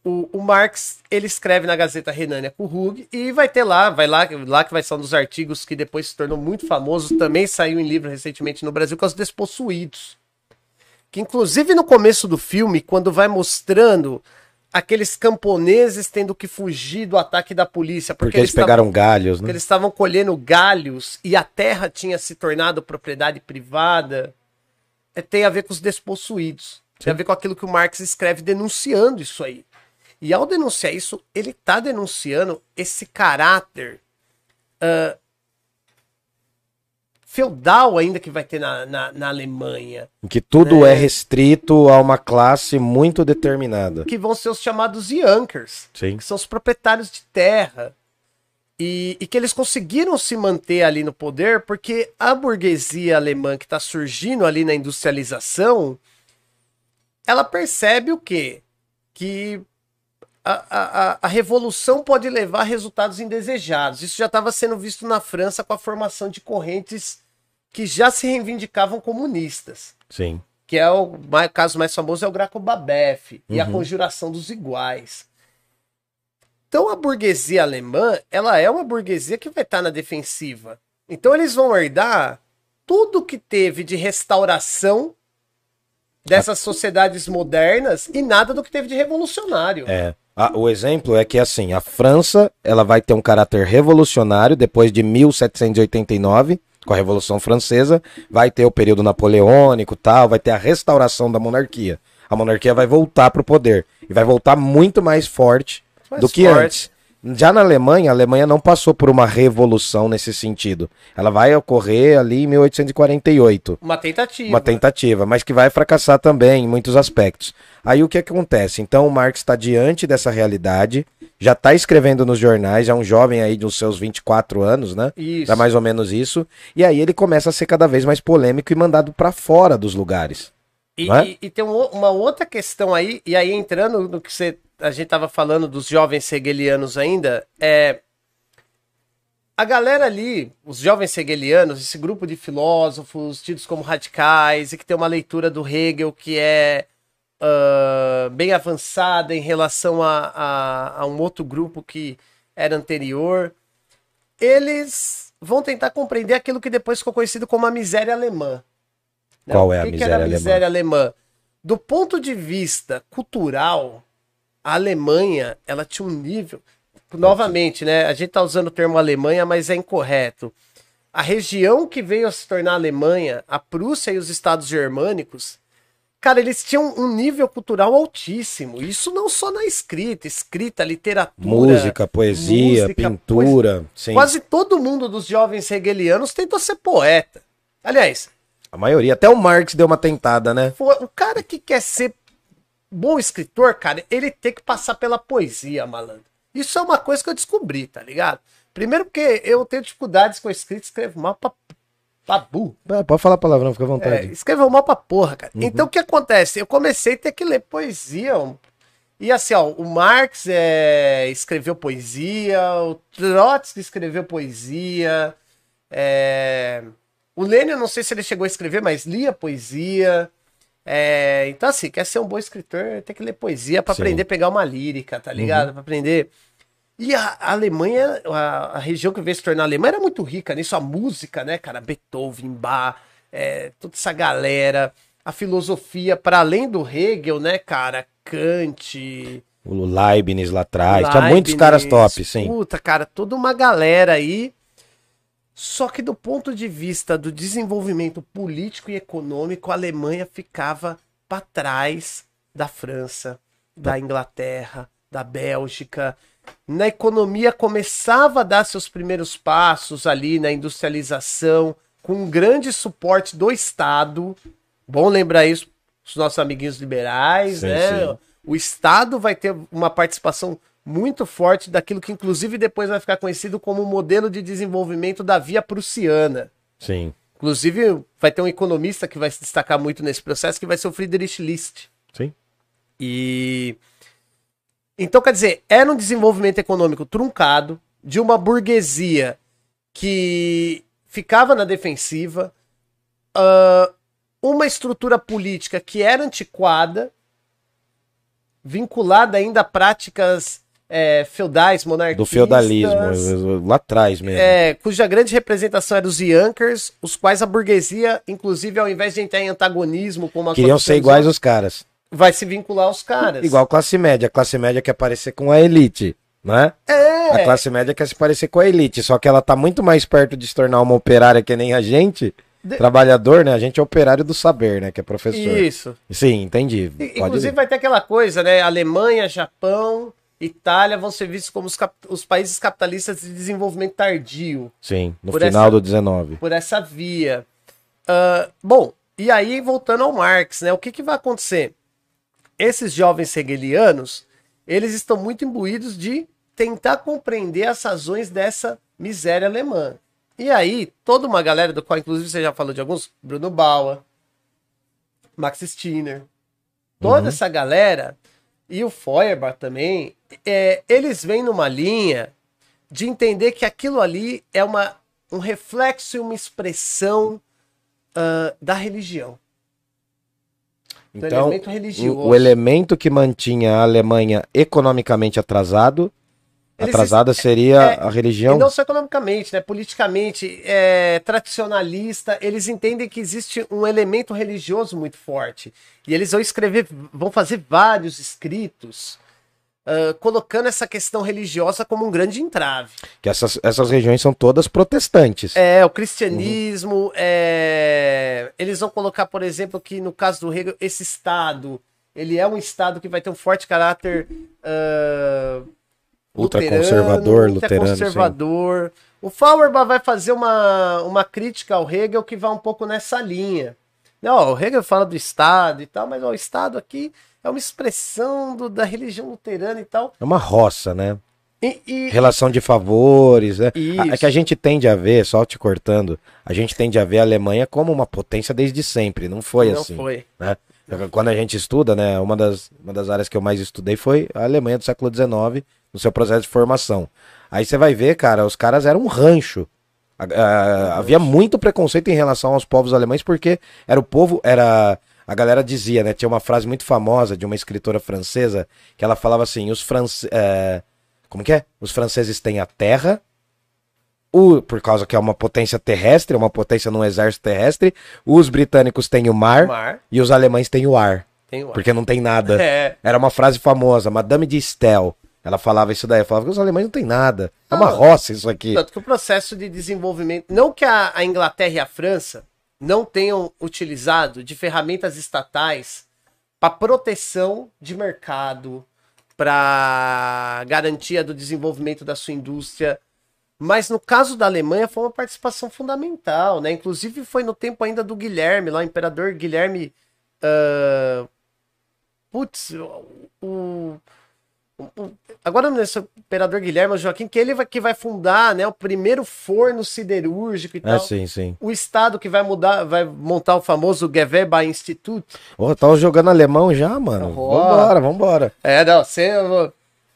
o, o Marx, ele escreve na Gazeta Renânia com o Hug e vai ter lá, vai lá, lá que vai ser um dos artigos que depois se tornou muito famoso, também saiu em livro recentemente no Brasil, que é os Despossuídos. Que inclusive no começo do filme, quando vai mostrando aqueles camponeses tendo que fugir do ataque da polícia, Porque, porque, eles estavam- pegaram galhos, porque né? eles estavam colhendo galhos e a terra tinha se tornado propriedade privada, é, tem a ver com os despossuídos. Tem a ver com aquilo que o Marx escreve denunciando isso aí. E ao denunciar isso, ele tá denunciando esse caráter ah, feudal ainda que vai ter na, na, na Alemanha, Em que tudo né? é restrito a uma classe muito determinada. que vão ser os chamados Yankers. Sim. que são os proprietários de terra. E, e que eles conseguiram se manter ali no poder porque a burguesia alemã que está surgindo ali na industrialização, ela percebe o quê? Que a, a, a revolução pode levar a resultados indesejados. Isso já estava sendo visto na França com a formação de correntes que já se reivindicavam comunistas. Sim. Que é o, mais, caso mais famoso é o Graco Babef e a Uhum. conjuração dos iguais. Então a burguesia alemã, ela é uma burguesia que vai estar na defensiva. Então eles vão herdar tudo que teve de restauração dessas sociedades modernas e nada do que teve de revolucionário. É. A- o exemplo é que assim, a França, ela vai ter um caráter revolucionário depois de 1789, com a Revolução Francesa, vai ter o período napoleônico, tal, vai ter a restauração da monarquia. A monarquia vai voltar pro poder e vai voltar muito mais forte Mais do que forte. antes. Já na Alemanha, a Alemanha não passou por uma revolução nesse sentido. Ela vai ocorrer ali em 1848 Uma tentativa. uma tentativa, mas que vai fracassar também em muitos aspectos. Aí o que acontece? Então o Marx está diante dessa realidade, já está escrevendo nos jornais, é um jovem aí dos seus 24 anos, né? Isso. É mais ou menos isso. E aí ele começa a ser cada vez mais polêmico e mandado para fora dos lugares. E, é? e- e tem um uma outra questão aí, e aí entrando no que você, a gente tava falando dos jovens hegelianos ainda, é. A galera ali, os jovens hegelianos, esse grupo de filósofos tidos como radicais e que tem uma leitura do Hegel que é ah, bem avançada em relação a, a, a um outro grupo que era anterior, eles vão tentar compreender aquilo que depois ficou conhecido como a miséria alemã. né? Qual é O a que que miséria era a miséria alemã? Do ponto de vista cultural, a Alemanha, ela tinha um nível. Novamente, né? A gente tá usando o termo Alemanha, mas é incorreto. A região que veio a se tornar Alemanha, a Prússia e os estados germânicos, cara, eles tinham um nível cultural altíssimo. Isso não só na escrita, escrita, literatura. Música, poesia, música, pintura, sim. Quase todo mundo dos jovens hegelianos tentou ser poeta. Aliás, A maioria, até o Marx deu uma tentada, né? O cara que quer ser bom escritor, cara, ele tem que passar pela poesia, malandro. Isso é uma coisa que eu descobri, tá ligado? Primeiro porque eu tenho dificuldades com a escrita, escrevo mal pra, pra burro. Ah, Pode falar palavrão, fica à É, vontade. escreveu mal pra porra, cara. Então o que acontece? Eu comecei a ter que ler poesia. E assim, ó, o Marx é, escreveu poesia, o Trotsky escreveu poesia, é, o Lenin, eu não sei se ele chegou a escrever, mas lia poesia. É, então, assim, quer ser um bom escritor, tem que ler poesia Sim. aprender a pegar uma lírica, tá ligado? Pra aprender. E a Alemanha, a, a região que veio se tornar alemã era muito rica nisso, a música, né, cara? Beethoven, Bach, é, toda essa galera, a filosofia, para além do Hegel, né, cara? Kant, O Leibniz lá atrás. Tinha muitos caras Leibniz, top, sim. Puta, cara, toda uma galera aí. Só que do ponto de vista do desenvolvimento político e econômico, a Alemanha ficava para trás da França, da Inglaterra, da Bélgica. Na economia começava a dar seus primeiros passos ali na industrialização, com um grande suporte do Estado. Bom lembrar isso, os nossos amiguinhos liberais, Sim, né? sim. O Estado vai ter uma participação muito forte daquilo que, inclusive, depois vai ficar conhecido como o modelo de desenvolvimento da via prussiana. Sim, Inclusive, vai ter um economista que vai se destacar muito nesse processo, que vai ser o Friedrich List. sim. E. Então, quer dizer, era um desenvolvimento econômico truncado, de uma burguesia que ficava na defensiva, ah, uma estrutura política que era antiquada, vinculada ainda a práticas eh, feudais, monarquistas. Do feudalismo, lá atrás mesmo. É, cuja grande representação era os Yankers, os quais a burguesia, inclusive, ao invés de entrar em antagonismo como Queriam aconteceu ser iguais aos caras. vai se vincular aos caras. Igual classe média. A classe média quer parecer com a elite, né? É. A classe média quer se parecer com a elite, só que ela tá muito mais perto de se tornar uma operária que nem a gente. De- Trabalhador, né? A gente é operário do saber, né? Que é professor. Isso. Sim, entendi. Inclusive ir. vai ter aquela coisa, né? Alemanha, Japão, Itália vão ser vistos como os, os países capitalistas de desenvolvimento tardio, Sim, no final essa- do 19. por essa via. Ah, bom, e aí voltando ao Marx, né? O que, que vai acontecer? Esses jovens hegelianos, eles estão muito imbuídos de tentar compreender as razões dessa miséria alemã. E aí, toda uma galera, do qual inclusive você já falou de alguns, Bruno Bauer, Max Stirner, toda Uhum. essa galera, e o Feuerbach também, é, eles vêm numa linha de entender que aquilo ali é uma, um reflexo e uma expressão ah, da religião. Então, elemento o elemento que mantinha a Alemanha economicamente atrasado, Eles atrasada seria é, a religião. Não só economicamente, né? Politicamente, é, tradicionalista, eles entendem que existe um elemento religioso muito forte. E eles vão escrever, vão fazer vários escritos ah, colocando essa questão religiosa como um grande entrave. Que essas, essas regiões são todas protestantes. É, o cristianismo, é, eles vão colocar, por exemplo, que no caso do Hegel, esse Estado, ele é um Estado que vai ter um forte caráter ah, Ultraconservador, luterano, sim. conservador. O Feuerbach vai fazer uma, uma crítica ao Hegel que vai um pouco nessa linha. Não, o Hegel fala do Estado e tal, mas ó, o Estado aqui é uma expressão do- da religião luterana e tal. É uma roça, né? E, e- Relação de favores, né? Isso. É que a gente tende a ver, só te cortando, a gente tende a ver a Alemanha como uma potência desde sempre, não foi não assim. foi. né? Quando a gente estuda, né, uma das, uma das áreas que eu mais estudei foi a Alemanha do século XIX, no seu processo de formação. Aí você vai ver, cara, os caras eram um rancho. Havia muito preconceito em relação aos povos alemães, porque era o povo, era. A galera dizia, né? Tinha uma frase muito famosa de uma escritora francesa que ela falava assim: os franceses. como que é? Os franceses têm a terra, o, por causa que é uma potência terrestre, uma potência num exército terrestre, os britânicos têm o mar, Mar, e os alemães têm o ar, tem o ar. porque não tem nada. É. Era uma frase famosa, Madame de Stael. Ela falava isso daí, falava que os alemães não têm nada. É uma roça isso aqui. Tanto que o processo de desenvolvimento. Não que a, a Inglaterra e a França não tenham utilizado de ferramentas estatais para proteção de mercado, para garantia do desenvolvimento da sua indústria. Mas no caso da Alemanha foi uma participação fundamental, né? Inclusive foi no tempo ainda do Guilherme, lá, o imperador Guilherme. ah, Putz, o- agora não é só o imperador Guilherme, Joaquim, que ele vai, que vai fundar né, o primeiro forno siderúrgico e É, tal. sim, sim. O Estado que vai mudar, vai montar o famoso Gewerbe Institut. Ô, tava jogando alemão já, mano. Ó. Vambora, vambora. É, não, você,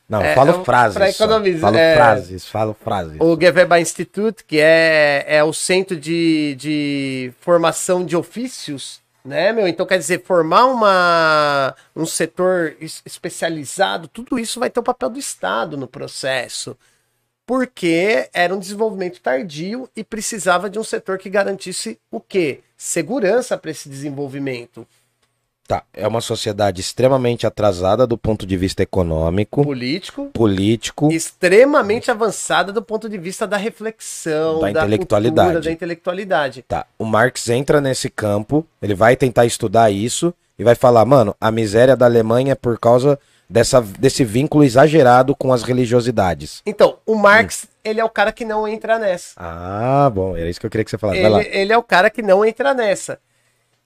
Não, É, falo é frases. só. economizar, Falo é. frases, falo frases. o Gewerbe Institut, que é, é o centro de, de formação de ofícios, né, meu? Então, quer dizer, formar uma, um setor es- especializado, tudo isso vai ter o papel do Estado no processo. Porque era um desenvolvimento tardio e precisava de um setor que garantisse o quê? Segurança para esse desenvolvimento. Tá, é uma sociedade extremamente atrasada do ponto de vista econômico, Político, político. extremamente avançada do ponto de vista da reflexão, Da intelectualidade. cultura, da intelectualidade. Tá, o Marx entra nesse campo, ele vai tentar estudar isso e vai falar, mano, a miséria da Alemanha é por causa dessa, desse vínculo exagerado com as religiosidades. Então, o Hum. Marx, ele é o cara que não entra nessa. Ah, bom, era isso que eu queria que você falasse. Ele, ele é o cara que não entra nessa.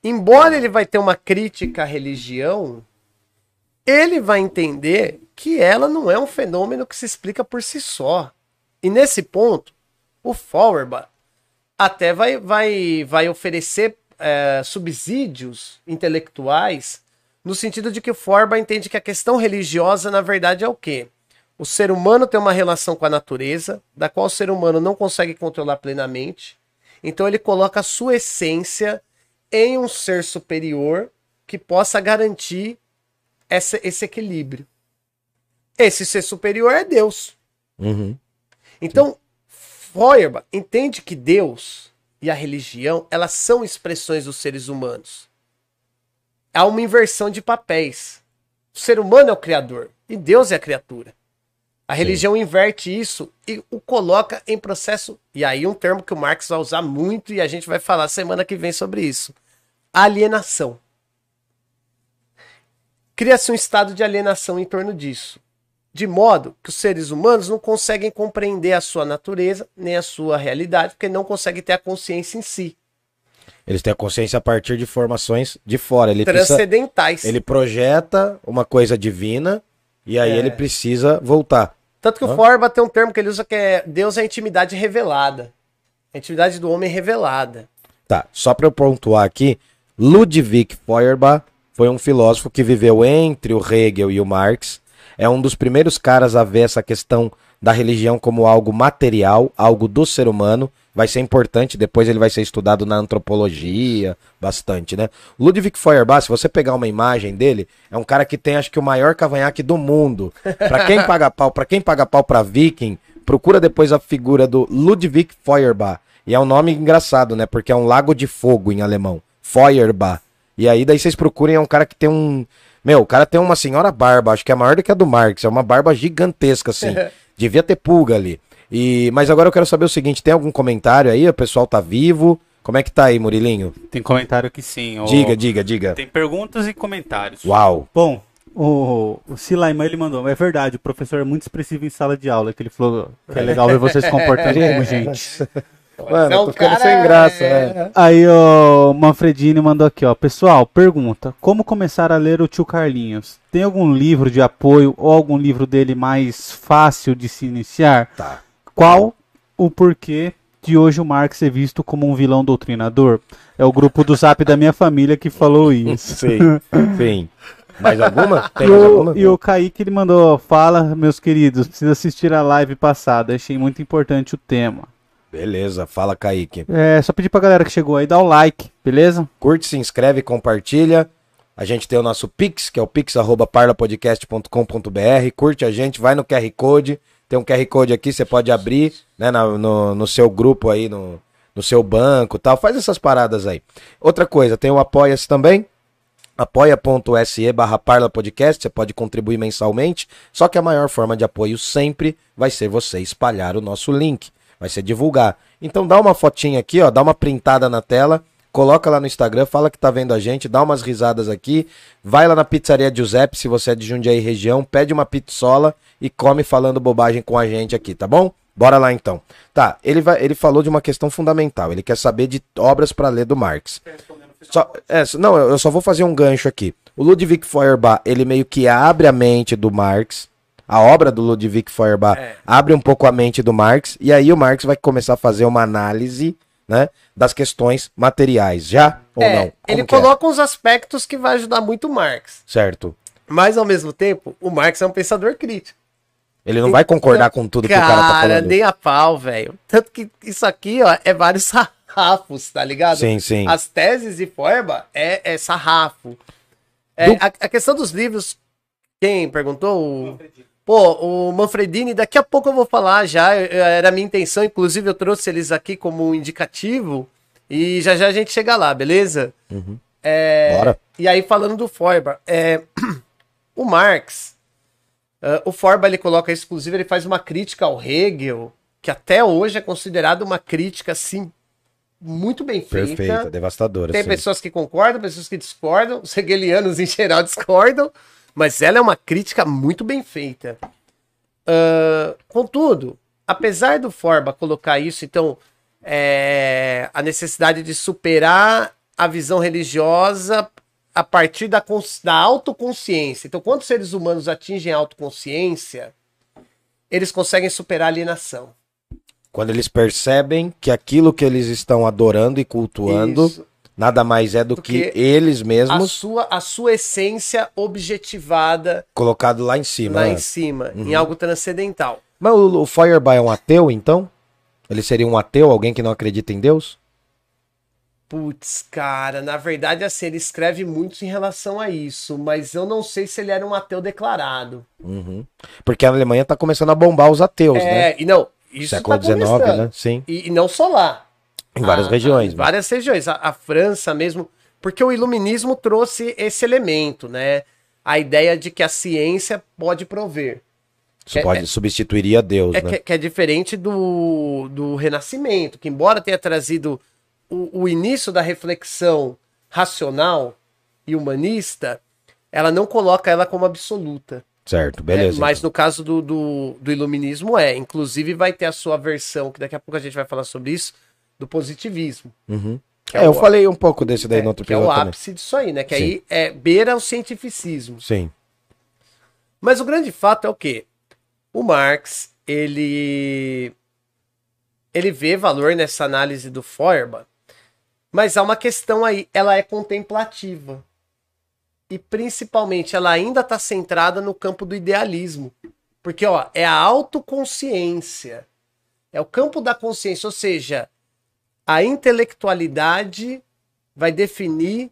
Embora ele vai ter uma crítica à religião, ele vai entender que ela não é um fenômeno que se explica por si só. E nesse ponto, o Feuerbach até vai, vai, vai oferecer eh, subsídios intelectuais no sentido de que o Feuerbach entende que a questão religiosa, na verdade, é o quê? O ser humano tem uma relação com a natureza, da qual o ser humano não consegue controlar plenamente. Então ele coloca a sua essência em um ser superior que possa garantir essa- esse equilíbrio. Esse ser superior é Deus. Uhum. Então, Feuerbach entende que Deus e a religião, elas são expressões dos seres humanos. Há uma inversão de papéis. O ser humano é o criador e Deus é a criatura. A religião inverte isso e o coloca em processo. E aí, um termo que o Marx vai usar muito e a gente vai falar semana que vem sobre isso: alienação. Cria-se um estado de alienação em torno disso de modo que os seres humanos não conseguem compreender a sua natureza nem a sua realidade, porque não conseguem ter a consciência em si, Eles têm a consciência a partir de formações de fora. Ele, precisa, transcendentais. ele projeta uma coisa divina e aí É. ele precisa voltar. Tanto que o? Forba tem um termo que ele usa que é Deus é a intimidade revelada. A intimidade do homem revelada. Tá, só para eu pontuar aqui, Ludwig Feuerbach foi um filósofo que viveu entre o Hegel e o Marx. É um dos primeiros caras a ver essa questão da religião como algo material, algo do ser humano. Vai ser importante, depois ele vai ser estudado na antropologia, bastante, né? Ludwig Feuerbach, se você pegar uma imagem dele, é um cara que tem acho que o maior cavanhaque do mundo. Pra quem paga pau, para quem paga pau pra viking, procura depois a figura do Ludwig Feuerbach. E é um nome engraçado, né? Porque é um lago de fogo em alemão. Feuerbach. E aí daí vocês procurem, é um cara que tem um. Meu, o cara tem uma senhora barba, acho que é maior do que a do Marx. É uma barba gigantesca, assim. Devia ter pulga ali. E, mas agora eu quero saber o seguinte: tem algum comentário aí? O pessoal tá vivo? Como é que tá aí, Murilinho? Tem comentário aqui sim. Diga, diga, diga. Tem perguntas e comentários. Uau. Bom, o, o Silaiman ele mandou, é verdade, o professor é muito expressivo em sala de aula, que ele falou que é legal ver vocês se comportando como gente. Mano, Não, eu tô ficando cara, sem graça, é- né? Aí o Manfredini mandou aqui, ó. Pessoal, pergunta: como começar a ler o tio Carlinhos? Tem algum livro de apoio ou algum livro dele mais fácil de se iniciar? Tá. Qual o porquê de hoje o Marx ser visto como um vilão doutrinador? É o grupo do Zap da minha família que falou isso. Sim, sim. Mais alguma? Tem mais alguma? e o Kaique ele mandou, fala, meus queridos, precisa assistir a live passada, achei muito importante o tema. Beleza, fala, Kaique. É, só pedir pra galera que chegou aí, dá o like, beleza? Curte, se inscreve, compartilha. A gente tem o nosso Pix, que é o pix.parlapodcast.com.br. Curte a gente, vai no QR Code. Tem um QR Code aqui, você pode abrir né, na- no, no seu grupo aí, no, no seu banco tal. Faz essas paradas aí. Outra coisa, tem o Apoia-se também. apoia.se barra Parla Podcast, você pode contribuir mensalmente, só que a maior forma de apoio sempre vai ser você espalhar o nosso link, vai ser divulgar. Então dá uma fotinha aqui, ó, dá uma printada na tela, coloca lá no Instagram, fala que tá vendo a gente, dá umas risadas aqui, vai lá na Pizzaria Giuseppe, se você é de Jundiaí região, pede uma pizzola e come falando bobagem com a gente aqui, tá bom? Bora lá então. Tá, ele, vai, ele falou de uma questão fundamental, ele quer saber de obras para ler do Marx. Só, é, não, eu só vou fazer um gancho aqui. O Ludwig Feuerbach, ele meio que abre a mente do Marx. A obra do Ludwig Feuerbach É. abre um pouco a mente do Marx. E aí o Marx vai começar a fazer uma análise né, das questões materiais. Já ou É, não? Como ele é? coloca uns aspectos que vai ajudar muito o Marx. Certo. Mas, ao mesmo tempo, o Marx é um pensador crítico. Ele não vai concordar com tudo que o cara tá falando. nem a pau, velho. Tanto que isso aqui, ó, é vários sarrafos, tá ligado? Sim, sim. As teses de Forba é, é sarrafo. É, Do- a, a questão dos livros, quem perguntou? O... Pô, o Manfredini, daqui a pouco eu vou falar já. Era a minha intenção, inclusive eu trouxe eles aqui como indicativo. E já já a gente chega lá, beleza? É, Bora. E aí, falando do Forba, é, o Marx, ah, o Forba ele coloca isso, inclusive, ele faz uma crítica ao Hegel, que até hoje é considerado uma crítica, assim, muito bem feita. Perfeita, devastadora. Tem sim. pessoas que concordam, pessoas que discordam, os hegelianos em geral discordam, mas ela é uma crítica muito bem feita. Ah, contudo, apesar do Forba colocar isso, então, é, a necessidade de superar a visão religiosa a partir da, da autoconsciência. Então, quando os seres humanos atingem a autoconsciência, eles conseguem superar a alienação. Quando eles percebem que aquilo que eles estão adorando e cultuando Isso. Nada mais é do, Do que, que eles A mesmos sua, a sua essência objetivada colocado lá em cima. lá né? em cima, Uhum. em algo transcendental. Mas o, o é um ateu, então? Ele seria um ateu, alguém que não acredita em Deus? Putz, cara, na verdade, assim, ele escreve muito em relação a isso, mas eu não sei se ele era um ateu declarado. Uhum. Porque a Alemanha tá começando a bombar os ateus, né? É, e não, isso Século tá XIX, começando. né? Sim. E, e não só lá. Em várias Ah, regiões. Em né? várias regiões. A, a França mesmo, porque o iluminismo trouxe esse elemento, né? A ideia de que a ciência pode prover. Isso é- pode é- substituiria Deus, É né? que, que é diferente do, do Renascimento, que embora tenha trazido o, o início da reflexão racional e humanista, ela não coloca ela como absoluta. Certo, né? beleza. Mas então. no caso do, do, do iluminismo é. Inclusive vai ter a sua versão, que daqui a pouco a gente vai falar sobre isso, do positivismo. Uhum. que É, eu o- falei um pouco desse daí é, no outro que é o episódio também. ápice disso aí, né? Que Sim. aí é beira o cientificismo. Sim. Mas o grande fato é o quê? o Marx, ele ele vê valor nessa análise do Feuerbach, mas há uma questão aí, ela é contemplativa. E principalmente ela ainda está centrada no campo do idealismo. Porque ó, é a autoconsciência. É o campo da consciência, ou seja, a intelectualidade vai definir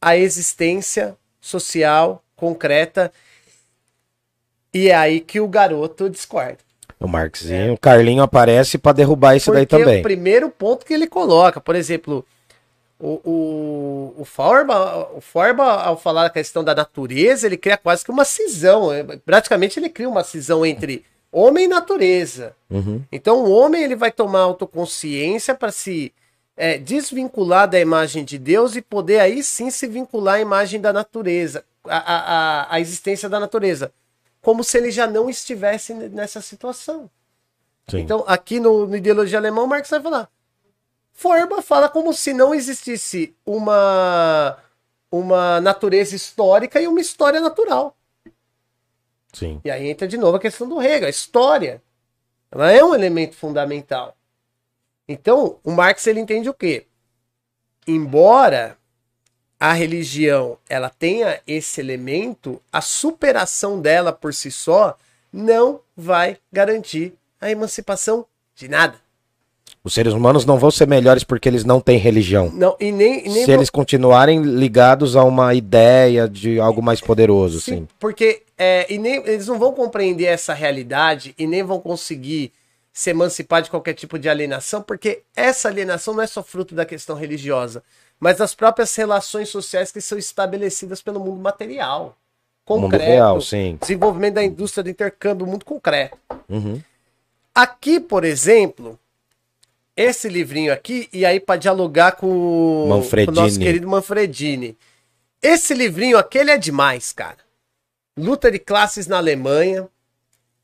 a existência social concreta. E é aí que o garoto discorda. O Marxinho, o Carlinho aparece para derrubar isso daí Porque também. o primeiro ponto que ele coloca, por exemplo, o, o, o Forba, o Forba, ao falar a questão da natureza, ele cria quase que uma cisão. é, Praticamente ele cria uma cisão entre homem e natureza. Uhum. Então o homem ele vai tomar autoconsciência para se é, desvincular da imagem de Deus e poder aí sim se vincular à imagem da natureza, a, a, a existência da natureza. Como se ele já não estivesse nessa situação. Sim. Então, aqui no, no Ideologia Alemã, o Marx vai falar. Forma fala como se não existisse uma, uma natureza histórica e uma história natural. Sim. E aí entra de novo a questão do Hegel, a história. Ela é um elemento fundamental. Então, o Marx ele entende o quê? Embora a religião ela tenha esse elemento, a superação dela por si só não vai garantir a emancipação de nada. Os seres humanos não vão ser melhores porque eles não têm religião. Não, e nem, e nem Se vão- eles continuarem ligados a uma ideia de algo mais poderoso, Sim, sim. porque é, e nem, eles não vão compreender essa realidade e nem vão conseguir se emancipar de qualquer tipo de alienação, porque essa alienação não é só fruto da questão religiosa, mas das próprias relações sociais que são estabelecidas pelo mundo material. O mundo Concreto, real, sim. desenvolvimento da indústria do intercâmbio, muito concreto. Uhum. Aqui, por exemplo, esse livrinho aqui, e aí para dialogar com, o- com o nosso querido Manfredini. Esse livrinho aqui, ele é demais, cara. Luta de classes na Alemanha.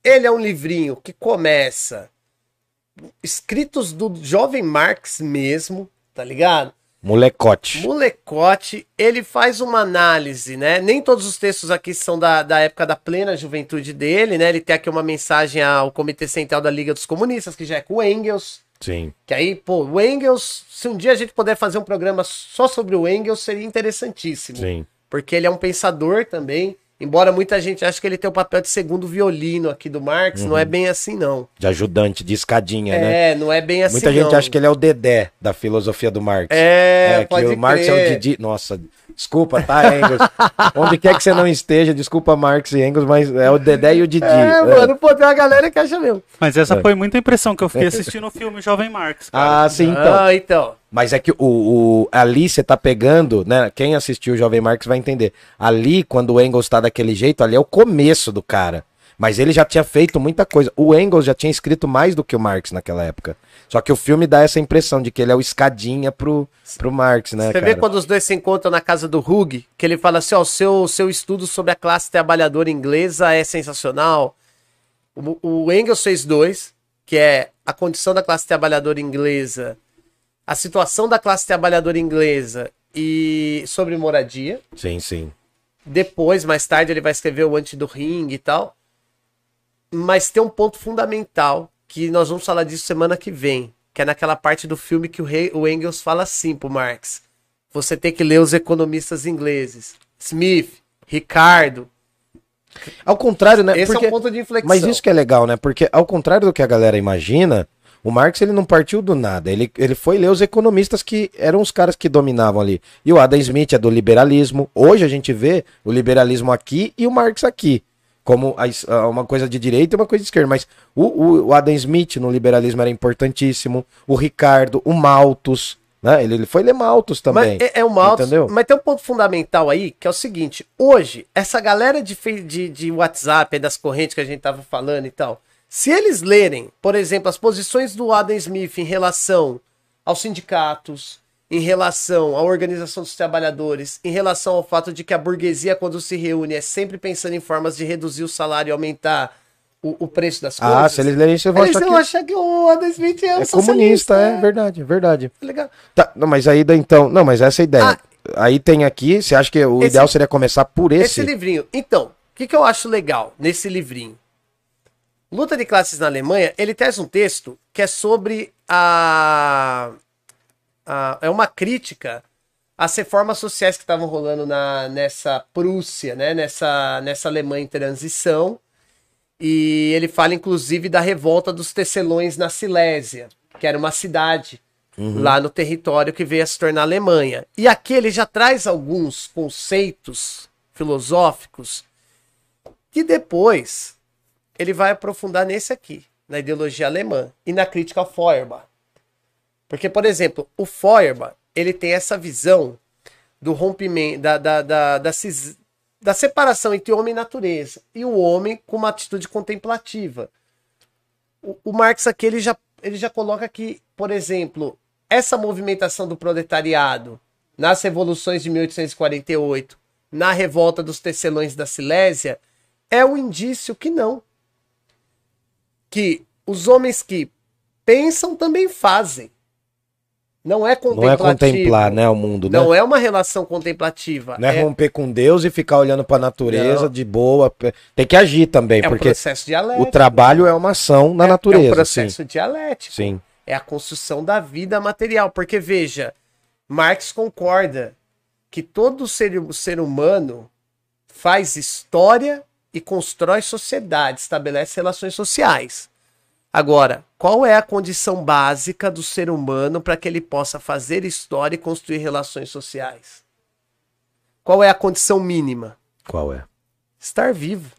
Ele é um livrinho que começa escritos do jovem Marx mesmo, tá ligado? Molecote. Molecote, ele faz uma análise, né? Nem todos os textos aqui são da, da época da plena juventude dele, né? Ele tem aqui uma mensagem ao Comitê Central da Liga dos Comunistas, que já é com o Engels. Sim. Que aí, pô, o Engels, se um dia a gente puder fazer um programa só sobre o Engels, seria interessantíssimo. Sim. Porque ele é um pensador também. Embora muita gente ache que ele tem o papel de segundo violino aqui do Marx, não é bem assim, não. De ajudante, de escadinha, né? É, não é bem assim, Muita gente não. acha que ele é o Dedé da filosofia do Marx. É, que pode o Marx é crer. o Didi. Nossa, desculpa, tá, Engels? Onde quer que você não esteja, desculpa Marx e Engels, mas é o Dedé e o Didi. É, É. mano, pô, tem uma galera que acha mesmo. Mas essa É. foi muita impressão que eu fiquei assistindo o filme Jovem Marx. cara. Ah, sim, então. Ah, então. Mas é que o, o ali você tá pegando, né? Quem assistiu o Jovem Marx vai entender. Ali, quando o Engels tá daquele jeito, ali é o começo do cara. Mas ele já tinha feito muita coisa. O Engels já tinha escrito mais do que o Marx naquela época. Só que o filme dá essa impressão de que ele é o escadinha pro, pro Marx, né, Você cara? vê quando os dois se encontram na casa do Hug, que ele fala assim, ó, o seu, seu estudo sobre a classe trabalhadora inglesa é sensacional. O, o Engels fez dois, que é a condição da classe trabalhadora inglesa, a situação da classe trabalhadora inglesa e sobre moradia. Sim, sim. Depois, mais tarde, ele vai escrever o Anti do Ring e tal. Mas tem um ponto fundamental que nós vamos falar disso semana que vem, que é naquela parte do filme que o, rei, o Engels fala assim pro Marx. Você tem que ler os economistas ingleses. Smith, Ricardo. Ao contrário, né? Esse porque- é um ponto de inflexão. Mas isso que é legal, né? Porque ao contrário do que a galera imagina, o Marx ele não partiu do nada. Ele, ele foi ler os economistas que eram os caras que dominavam ali. E o Adam Smith é do liberalismo. Hoje a gente vê o liberalismo aqui e o Marx aqui. Como uma coisa de direita e uma coisa de esquerda. Mas o, o, o Adam Smith no liberalismo era importantíssimo. O Ricardo, o Malthus. Né? Ele, ele foi ler Malthus também. Mas é, é um alto, Entendeu? mas tem um ponto fundamental aí, que é o seguinte, hoje, essa galera de, de, de WhatsApp, das correntes que a gente tava falando e tal, se eles lerem, por exemplo, as posições do Adam Smith em relação aos sindicatos, em relação à organização dos trabalhadores, em relação ao fato de que a burguesia, quando se reúne, é sempre pensando em formas de reduzir o salário e aumentar o, o preço das coisas. Ah, se eles lerem isso, eu vou eles achar que achar que o Adam Smith é, um é comunista. socialista, É verdade, é verdade. Tá ligado? Tá, não, mas aí então. Não, mas essa é a ideia. Aí tem aqui, você acha que o Esse- ideal seria começar por Esse esse? livrinho. Então, o que, que eu acho legal nesse livrinho? Luta de Classes na Alemanha, ele traz um texto que é sobre a. a é uma crítica às reformas sociais que estavam rolando na, nessa Prússia, né? nessa, nessa Alemanha em transição. E ele fala, inclusive, da revolta dos tecelões na Silésia, que era uma cidade lá no território que veio a se tornar Alemanha. E aqui ele já traz alguns conceitos filosóficos que depois ele vai aprofundar nesse aqui, na ideologia alemã e na crítica ao Feuerbach. Porque, por exemplo, o Feuerbach, ele tem essa visão do rompimento, da, da, da, da, da separação entre homem e natureza, e o homem com uma atitude contemplativa. O, o Marx aqui, ele já, ele já coloca que, por exemplo, essa movimentação do proletariado nas revoluções de 1848, na revolta dos tecelões da Silésia, é um indício que não. Que os homens que pensam também fazem. Não é Não é contemplativo. contemplar, né, o mundo, né? Não é uma relação contemplativa. Não é é, romper com Deus e ficar olhando pra natureza Não. de boa. Tem que agir também, é um porque processo dialético. o trabalho é uma ação na É- natureza. É um processo dialético. Sim. sim. É a construção da vida material. Porque, veja, Marx concorda que todo ser, ser humano faz história e constrói sociedade, estabelece relações sociais. Agora, qual é a condição básica do ser humano para que ele possa fazer história e construir relações sociais? Qual é a condição mínima? Qual é? estar vivo.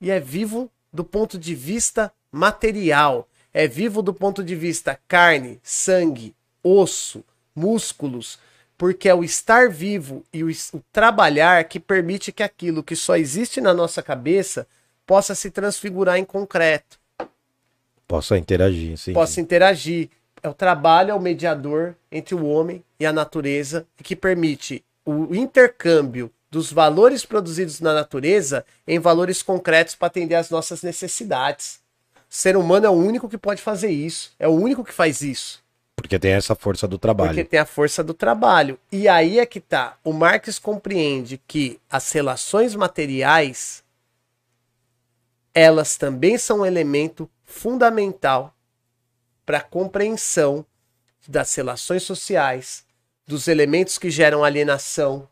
E é vivo do ponto de vista material. É vivo do ponto de vista carne, sangue, osso, músculos. Porque é o estar vivo e o, o trabalhar que permite que aquilo que só existe na nossa cabeça possa se transfigurar em concreto, Possa interagir, sim. possa interagir. É o trabalho, é o mediador entre o homem e a natureza e que permite o intercâmbio dos valores produzidos na natureza em valores concretos para atender às nossas necessidades. O ser humano é o único que pode fazer isso, é o único que faz isso, Porque tem essa força do trabalho. porque tem a força do trabalho. E aí é que tá. O Marx compreende que as relações materiais elas também são um elemento fundamental para a compreensão das relações sociais, dos elementos que geram alienação,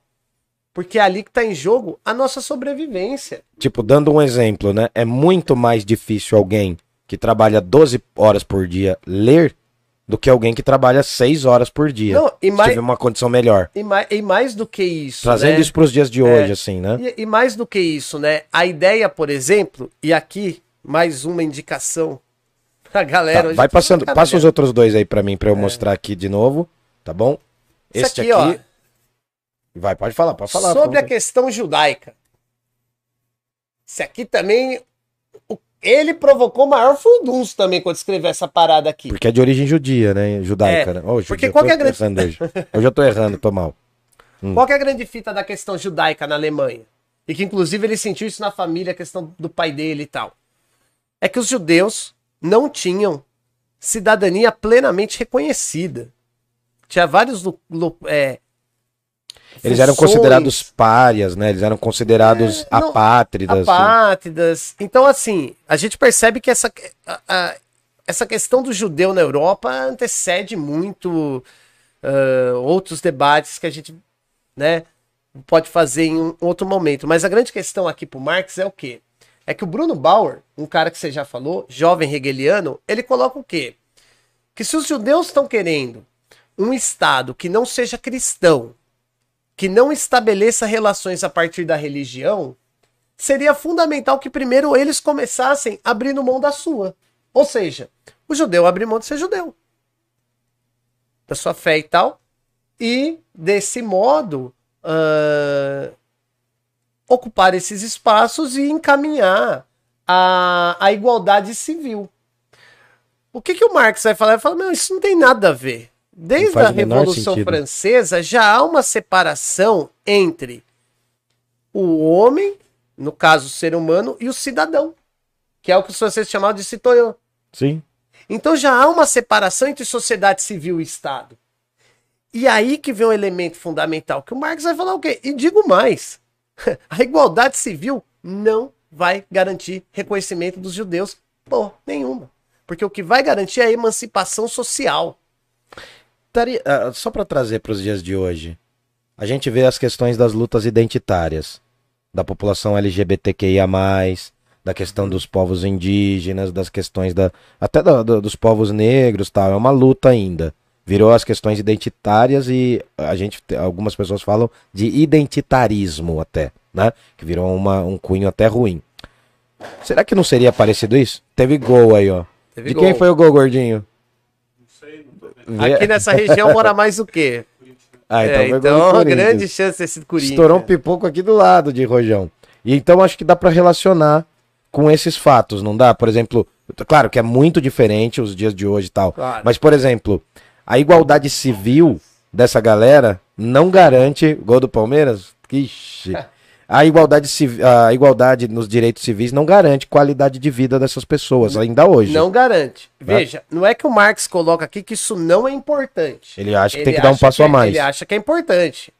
porque é ali que está em jogo a nossa sobrevivência. Tipo, dando um exemplo, né? É muito mais difícil alguém que trabalha 12 horas por dia ler do que alguém que trabalha 6 horas por dia. Não, e se mais, tiver uma condição melhor. e, mais, e mais do que isso. Trazendo né? isso pros dias de hoje, assim, né? E, e mais do que isso, né? A ideia, por exemplo, e aqui mais uma indicação pra galera. Tá, hoje vai tô passando, passa os outros dois aí pra mim, pra eu mostrar aqui de novo, tá bom? Isso Este aqui, aqui, ó. vai, pode falar, pode falar. sobre a questão judaica. Esse aqui também. Ele provocou maior furdunço também quando escreveu essa parada aqui. Porque é de origem judia, né? Judaica, É, né? Hoje porque qual é a grande- hoje. Hoje eu tô errando, tô mal. Qual que é a grande fita da questão judaica na Alemanha? E que inclusive ele sentiu isso na família, a questão do pai dele e tal. É que os judeus não tinham cidadania plenamente reconhecida. Tinha vários é, Eles eram considerados párias, né? Eles eram considerados É, não, apátridas. assim. apátridas. Então, assim, a gente percebe que essa, a- a- essa questão do judeu na Europa antecede muito ah, outros debates que a gente né, pode fazer em um outro momento. Mas a grande questão aqui pro Marx é o quê? É que o Bruno Bauer, um cara que você já falou, jovem hegeliano, ele coloca o quê? Que se os judeus estão querendo um Estado que não seja cristão, que não estabeleça relações a partir da religião, seria fundamental que primeiro eles começassem abrindo mão da sua. Ou seja, o judeu abre mão de ser judeu. Da sua fé e tal. E, desse modo, ah, ocupar esses espaços e encaminhar a, a igualdade civil. O que, que o Marx vai falar? Ele fala, meu, isso não tem nada a ver. Desde a Revolução. Francesa já há uma separação entre o homem, no caso o ser humano, e o cidadão, que é o que os franceses chamavam de citoyen. Sim. Então já há uma separação entre sociedade civil e Estado. E aí que vem um elemento fundamental, que o Marx vai falar o quê? E digo mais, a igualdade civil não vai garantir reconhecimento dos judeus Pô, nenhuma. Porque o que vai garantir é a emancipação social. Taria- ah, só para trazer para os dias de hoje, a gente vê as questões das lutas identitárias, da população LGBTQIA+, da questão dos povos indígenas, das questões da até da- dos povos negros, tal. É uma luta ainda. Virou as questões identitárias e a gente te- algumas pessoas falam de identitarismo até, né? Que virou uma, um cunho até ruim. Será que não seria parecido isso? Teve gol aí, ó. Teve de gol. quem foi o gol, gordinho? Aqui nessa região mora mais o quê? Ah, é, gol do então, grande chance de ter sido Corinthians. Estourou um pipoco aqui do lado de Rojão. E então acho que dá pra relacionar com esses fatos, não dá? Por exemplo, claro que é muito diferente os dias de hoje e tal. Claro. Mas, por exemplo, a igualdade civil dessa galera não garante. Gol do Palmeiras? Ixi. A igualdade, a igualdade nos direitos civis não garante qualidade de vida dessas pessoas, ainda hoje. Não garante. Veja, não é que o Marx coloca aqui que isso não é importante. Ele acha que Ele tem que dar um passo a é- mais. Ele acha que é importante.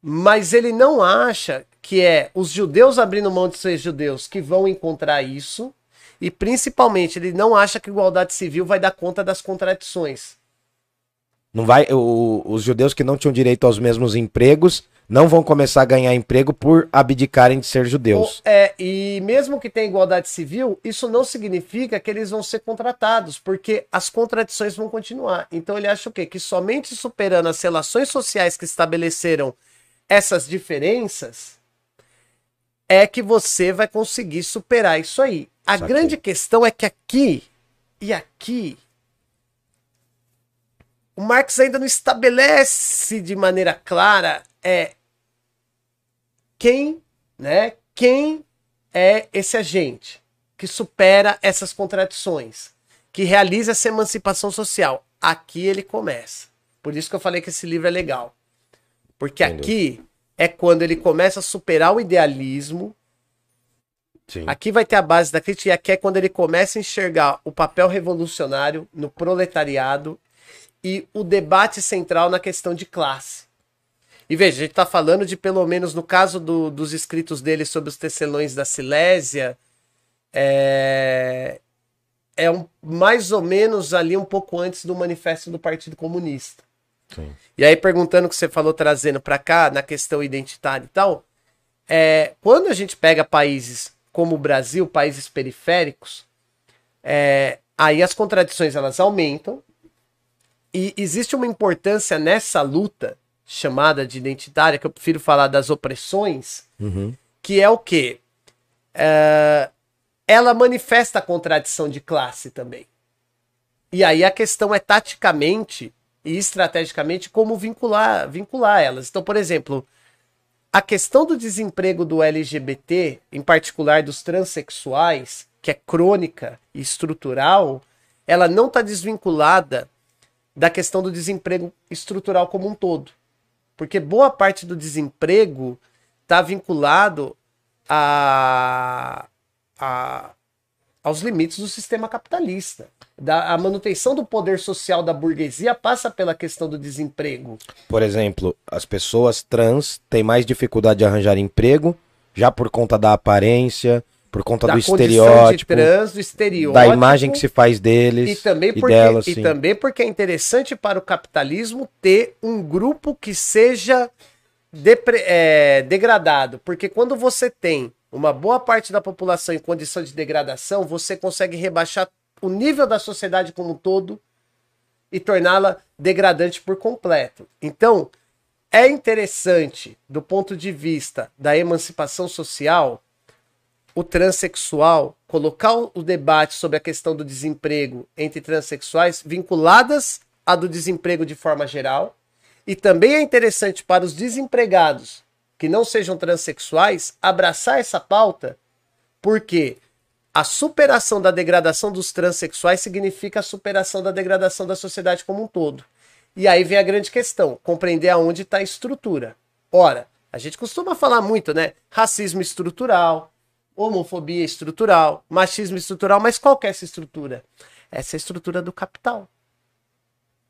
Mas ele não acha que é os judeus abrindo mão de ser judeus que vão encontrar isso. E principalmente, ele não acha que a igualdade civil vai dar conta das contradições. Não vai, o- os judeus que não tinham direito aos mesmos empregos não vão começar a ganhar emprego por abdicarem de ser judeus. É, e mesmo que tenha igualdade civil, isso não significa que eles vão ser contratados, porque as contradições vão continuar. Então ele acha o quê? Que somente superando as relações sociais que estabeleceram essas diferenças é que você vai conseguir superar isso aí. A Saquei. grande questão é que aqui e aqui o Marx ainda não estabelece de maneira clara é quem, né? Quem é esse agente que supera essas contradições, que realiza essa emancipação social? Aqui ele começa. Por isso que eu falei que esse livro é legal. Porque Sem aqui é quando ele começa a superar o idealismo. Sim. Aqui vai ter a base da crítica, e aqui é quando ele começa a enxergar o papel revolucionário no proletariado e o debate central na questão de classe. E veja, a gente está falando de, pelo menos no caso do- dos escritos dele sobre os tecelões da Silésia, é, é um, mais ou menos ali um pouco antes do manifesto do Partido Comunista. Sim. E aí, perguntando o que você falou, trazendo para cá, na questão identitária e tal, é, quando a gente pega países como o Brasil, países periféricos, é, aí as contradições elas aumentam e existe uma importância nessa luta chamada de identitária, que eu prefiro falar das opressões, Uhum. que é o quê? É, ela manifesta a contradição de classe também. E aí a questão é taticamente e estrategicamente como vincular, vincular elas. Então, por exemplo, a questão do desemprego do LGBT, em particular dos transexuais, que é crônica e estrutural, ela não está desvinculada da questão do desemprego estrutural como um todo. Porque boa parte do desemprego está vinculado a, a- aos limites do sistema capitalista. Da, a manutenção do poder social da burguesia passa pela questão do desemprego. Por exemplo, as pessoas trans têm mais dificuldade de arranjar emprego, já por conta da aparência, por conta da do estereótipo, trans, do estereótipo. da imagem que se faz deles E também, e porque, delas, e sim. também porque é interessante para o capitalismo ter um grupo que seja depre- é, degradado. Porque quando você tem uma boa parte da população em condição de degradação, você consegue rebaixar o nível da sociedade como um todo e torná-la degradante por completo. Então, é interessante, do ponto de vista da emancipação social, o transexual, colocar o debate sobre a questão do desemprego entre transexuais vinculadas a do desemprego de forma geral. E também é interessante para os desempregados que não sejam transexuais abraçar essa pauta, porque a superação da degradação dos transexuais significa a superação da degradação da sociedade como um todo. E aí vem a grande questão, compreender aonde está a estrutura. Ora, a gente costuma falar muito, né? Racismo estrutural, homofobia estrutural, machismo estrutural, mas qual é essa estrutura? Essa é a estrutura do capital.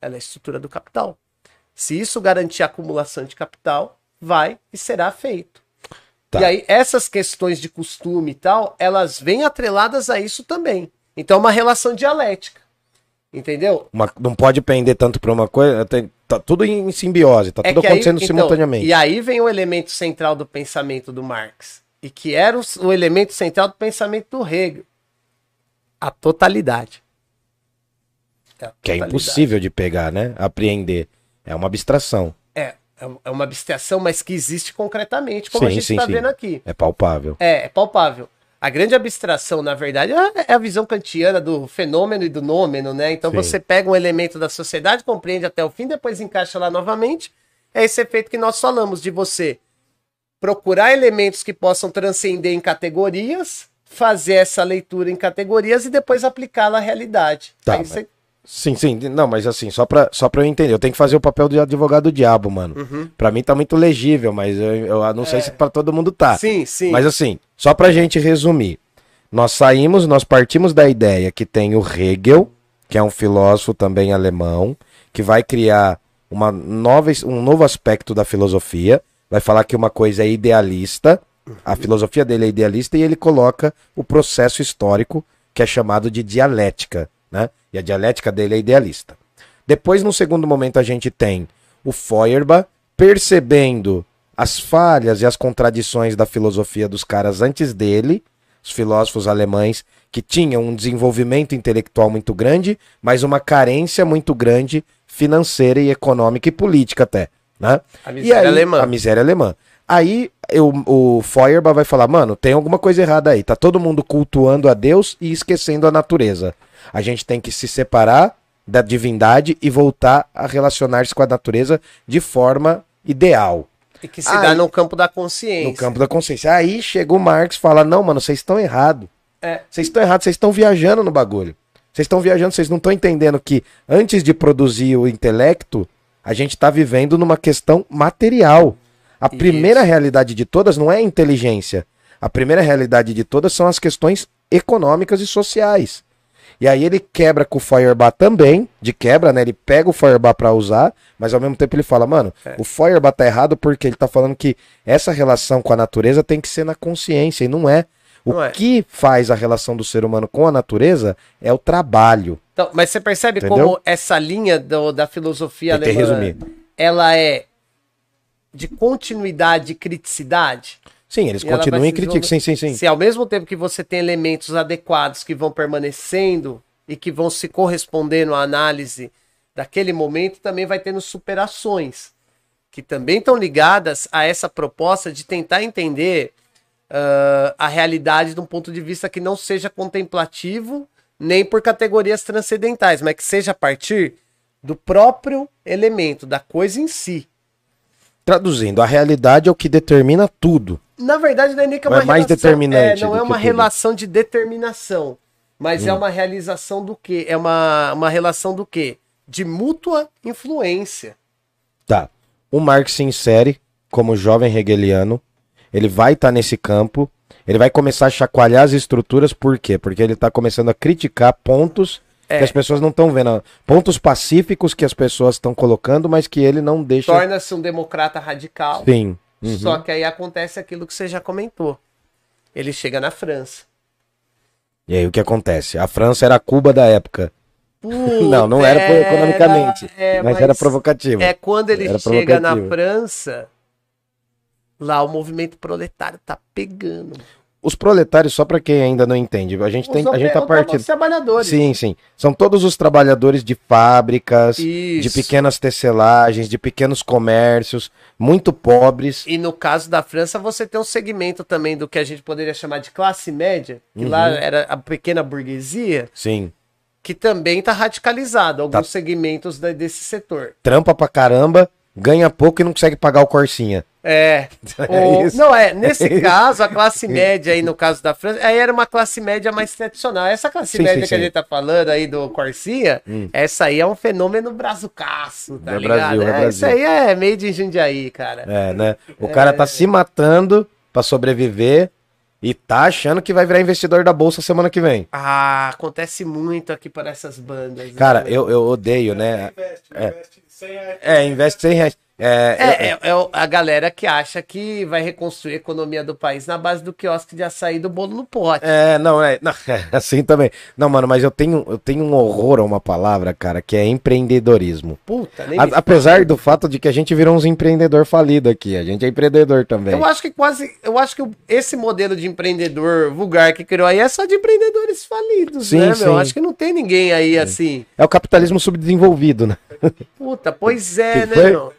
Ela é a estrutura do capital. Se isso garantir a acumulação de capital, vai e será feito. Tá. E aí, essas questões de costume e tal, elas vêm atreladas a isso também. Então é uma relação dialética. Entendeu? Uma- não pode pender tanto pra uma coisa. tem- tá tudo em simbiose, tá É tudo que aí- acontecendo então, simultaneamente. E aí vem o elemento central do pensamento do Marx. E que era o, o elemento central do pensamento do Hegel. A totalidade. É a Que é totalidade. impossível de pegar, né? Apreender. É uma abstração. É, é uma abstração, mas que existe concretamente, como a Sim, gente sim, está vendo aqui. É palpável. É, é palpável. A grande abstração, na verdade, é é a visão kantiana do fenômeno e do nômeno, né? Então Sim. você pega um elemento da sociedade, compreende até o fim, depois encaixa lá novamente. É esse efeito que nós falamos de você procurar elementos que possam transcender em categorias, fazer essa leitura em categorias e depois aplicá-la à realidade. Tá, mas- você- Sim, sim. Não, mas assim, só pra, só pra eu entender. Eu tenho que fazer o papel de advogado do diabo, mano. Uhum. Pra mim tá muito legível, mas eu, eu não sei se pra todo mundo tá. É. Sim, sim. Mas assim, só pra gente resumir. Nós saímos, nós partimos da ideia que tem o Hegel, que é um filósofo também alemão, que vai criar uma nova, um novo aspecto da filosofia. Vai falar que uma coisa é idealista, a filosofia dele é idealista, e ele coloca o processo histórico, que é chamado de dialética. Né? E a dialética dele é idealista. Depois, no segundo momento, a gente tem o Feuerbach percebendo as falhas e as contradições da filosofia dos caras antes dele, os filósofos alemães que tinham um desenvolvimento intelectual muito grande, mas uma carência muito grande financeira e econômica e política até, né? A miséria aí- alemã. A miséria alemã. Aí eu, o Feuerbach vai falar, mano, tem alguma coisa errada aí. Tá todo mundo cultuando a Deus e esquecendo a natureza. A gente tem que se separar da divindade e voltar a relacionar-se com a natureza de forma ideal. E que se Aí- dá no campo da consciência. No campo da consciência. Aí chega o Marx e fala: Não, mano, vocês estão errados. É. Vocês estão errados, vocês estão viajando no bagulho. Vocês estão viajando, vocês não estão entendendo que antes de produzir o intelecto, a gente está vivendo numa questão material. A Isso. primeira realidade de todas não é a inteligência. A primeira realidade de todas são as questões econômicas e sociais. E aí ele quebra com o Feuerbach também, de quebra, né? Ele pega o Feuerbach pra usar, mas ao mesmo tempo ele fala, mano, É. o Feuerbach tá errado porque ele tá falando que essa relação com a natureza tem que ser na consciência e não é. O Não é. que faz a relação do ser humano com a natureza é o trabalho. Então, mas você percebe Entendeu? como essa linha do- da filosofia Tentei alemã, resumir. ela é de continuidade e criticidade? Sim, eles E continuam e criticam. Sim, sim, sim. Se ao mesmo tempo que você tem elementos adequados que vão permanecendo e que vão se correspondendo à análise daquele momento, também vai tendo superações, que também estão ligadas a essa proposta de tentar entender ah, a realidade de um ponto de vista que não seja contemplativo nem por categorias transcendentais, mas que seja a partir do próprio elemento, da coisa em si. Traduzindo, a realidade é o que determina tudo. Na verdade, não é nem que é uma é mais relação- determinante é, não é uma tudo? relação de determinação, mas Hum. é uma realização do quê? É uma, uma relação do quê? De mútua influência. Tá. O Marx se insere como jovem hegeliano. Ele vai estar nesse campo. Ele vai começar a chacoalhar as estruturas. Por quê? Porque ele está começando a criticar pontos É. que as pessoas não estão vendo. Pontos pacíficos que as pessoas estão colocando, mas que ele não deixa. Torna-se um democrata radical. Sim. Uhum. Só que aí acontece aquilo que você já comentou. Ele chega na França. E aí o que acontece? A França era a Cuba da época. não, não era, Puta, economicamente. é, mas, era provocativo. É quando ele Era chega na. França, lá o movimento proletário tá pegando. Os proletários, só para quem ainda não entende, a gente, tem, Os a gente tá partindo. os trabalhadores. Sim, sim. São todos os trabalhadores de fábricas, de Isso. pequenas tecelagens, de pequenos comércios, muito pobres. E no caso da França, você tem um segmento também do que a gente poderia chamar de classe média, que lá Uhum. era a pequena burguesia, Sim. que também está radicalizado, alguns Tá. segmentos da- desse setor. Trampa pra caramba, ganha pouco e não consegue pagar o Corsinha. É. É o- isso. não, é. Nesse É caso, a classe média aí, no caso da França, aí era uma classe média mais tradicional. Essa classe Sim, média sim, que a sim. gente tá falando aí do Corsia, Hum. essa aí é um fenômeno brazucaço, tá É ligado? Brasil, é É, Brasil. Isso aí é meio de Jundiaí, cara. É, né? O cara tá se matando pra sobreviver e tá achando que vai virar investidor da bolsa semana que vem. Ah, acontece muito aqui para essas bandas. Cara, né? eu, eu odeio, né? Investe, É. investe 100 reais. É, investe 100 reais. É, É, é- é a galera que acha que vai reconstruir a economia do país na base do quiosque de açaí do bolo no pote. É, não, é, não, é assim também. Não, mano, mas eu tenho, eu tenho um horror a uma palavra, cara, que é empreendedorismo. Puta, nem A- apesar do fato de que a gente virou uns empreendedor falido aqui, a gente é empreendedor também. Eu acho que quase. Eu acho que esse modelo de empreendedor vulgar que criou aí é só de empreendedores falidos, Sim, né, sim. meu? Acho que não tem ninguém aí assim. É o capitalismo subdesenvolvido, né? Puta, pois é, Que né, foi? meu?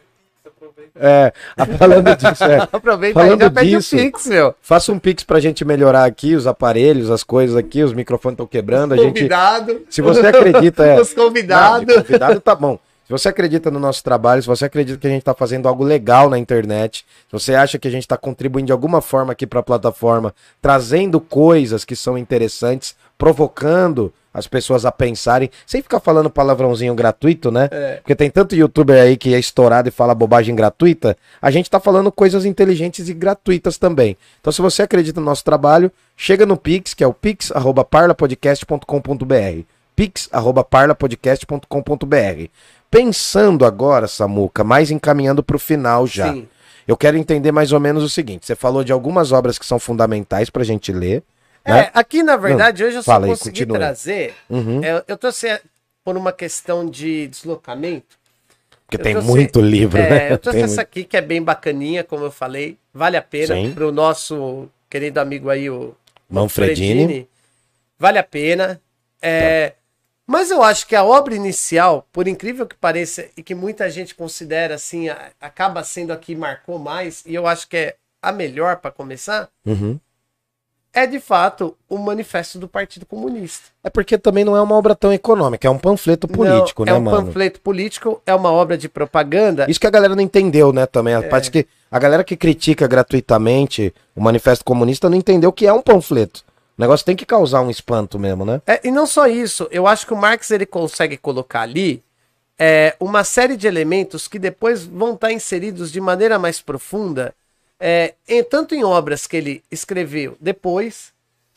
É, a- falando disso, é, Aproveita aí Falando e já pede disso, o Pix, meu. faça um pix pra gente melhorar aqui os aparelhos, as coisas aqui, os microfones estão quebrando, a gente... Convidado. Se você acredita, é... Os convidados. Não, convidado tá bom. Se você acredita no nosso trabalho, se você acredita que a gente está fazendo algo legal na internet, se você acha que a gente está contribuindo de alguma forma aqui para a plataforma, trazendo coisas que são interessantes, provocando as pessoas a pensarem, sem ficar falando palavrãozinho gratuito, né? É. Porque tem tanto youtuber aí que é estourado e fala bobagem gratuita, a gente tá falando coisas inteligentes e gratuitas também. Então se você acredita no nosso trabalho, chega no Pix, que é o pix@parlapodcast.com.br. pix@parlapodcast.com.br. Pensando agora, Samuca, mais encaminhando para o final já. Sim. Eu quero entender mais ou menos o seguinte: você falou de algumas obras que são fundamentais para a gente ler. Né? É, aqui na verdade hoje eu só fala aí, consegui continua. trazer. Uhum. é, eu trouxe por uma questão de deslocamento. Porque eu tem trouxe- muito livro, é, né? Eu trouxe Tem essa muito. aqui que é bem bacaninha, como eu falei. Vale a pena para o nosso querido amigo aí, o Manfredini. Vale a pena. É, Mas eu acho que a obra inicial, por incrível que pareça, e que muita gente considera assim, a- acaba sendo a que marcou mais, e eu acho que é a melhor para começar, Uhum. É de fato o Manifesto do Partido Comunista. É porque também não é uma obra tão econômica, é um panfleto político, Não, né, é um mano? panfleto político, é uma obra de propaganda. Isso que a galera não entendeu, né, também. É. Parece que a galera que critica gratuitamente o Manifesto Comunista não entendeu que é um panfleto. O negócio tem que causar um espanto mesmo, né? É, e não só isso, eu acho que o Marx ele consegue colocar ali é, uma série de elementos que depois vão estar inseridos de maneira mais profunda, é, em- tanto em obras que ele escreveu depois,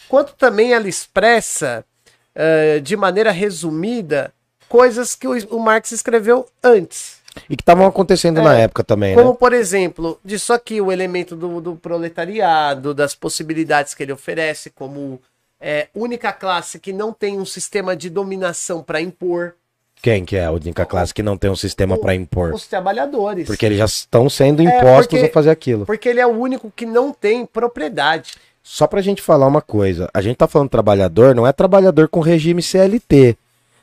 quanto também ela expressa é, de maneira resumida coisas que o, o Marx escreveu antes. E que estavam acontecendo É, na época também, Como, né? por exemplo, disso aqui, o elemento do, do proletariado, das possibilidades que ele oferece, como é, única classe que não tem um sistema de dominação para impor Quem que é a única classe que não tem um sistema pra impor? os trabalhadores. Porque eles já estão sendo É, impostos porque- a fazer aquilo. Porque ele é o único que não tem propriedade. Só pra gente falar uma coisa, a gente tá falando trabalhador, não é trabalhador com regime CLT.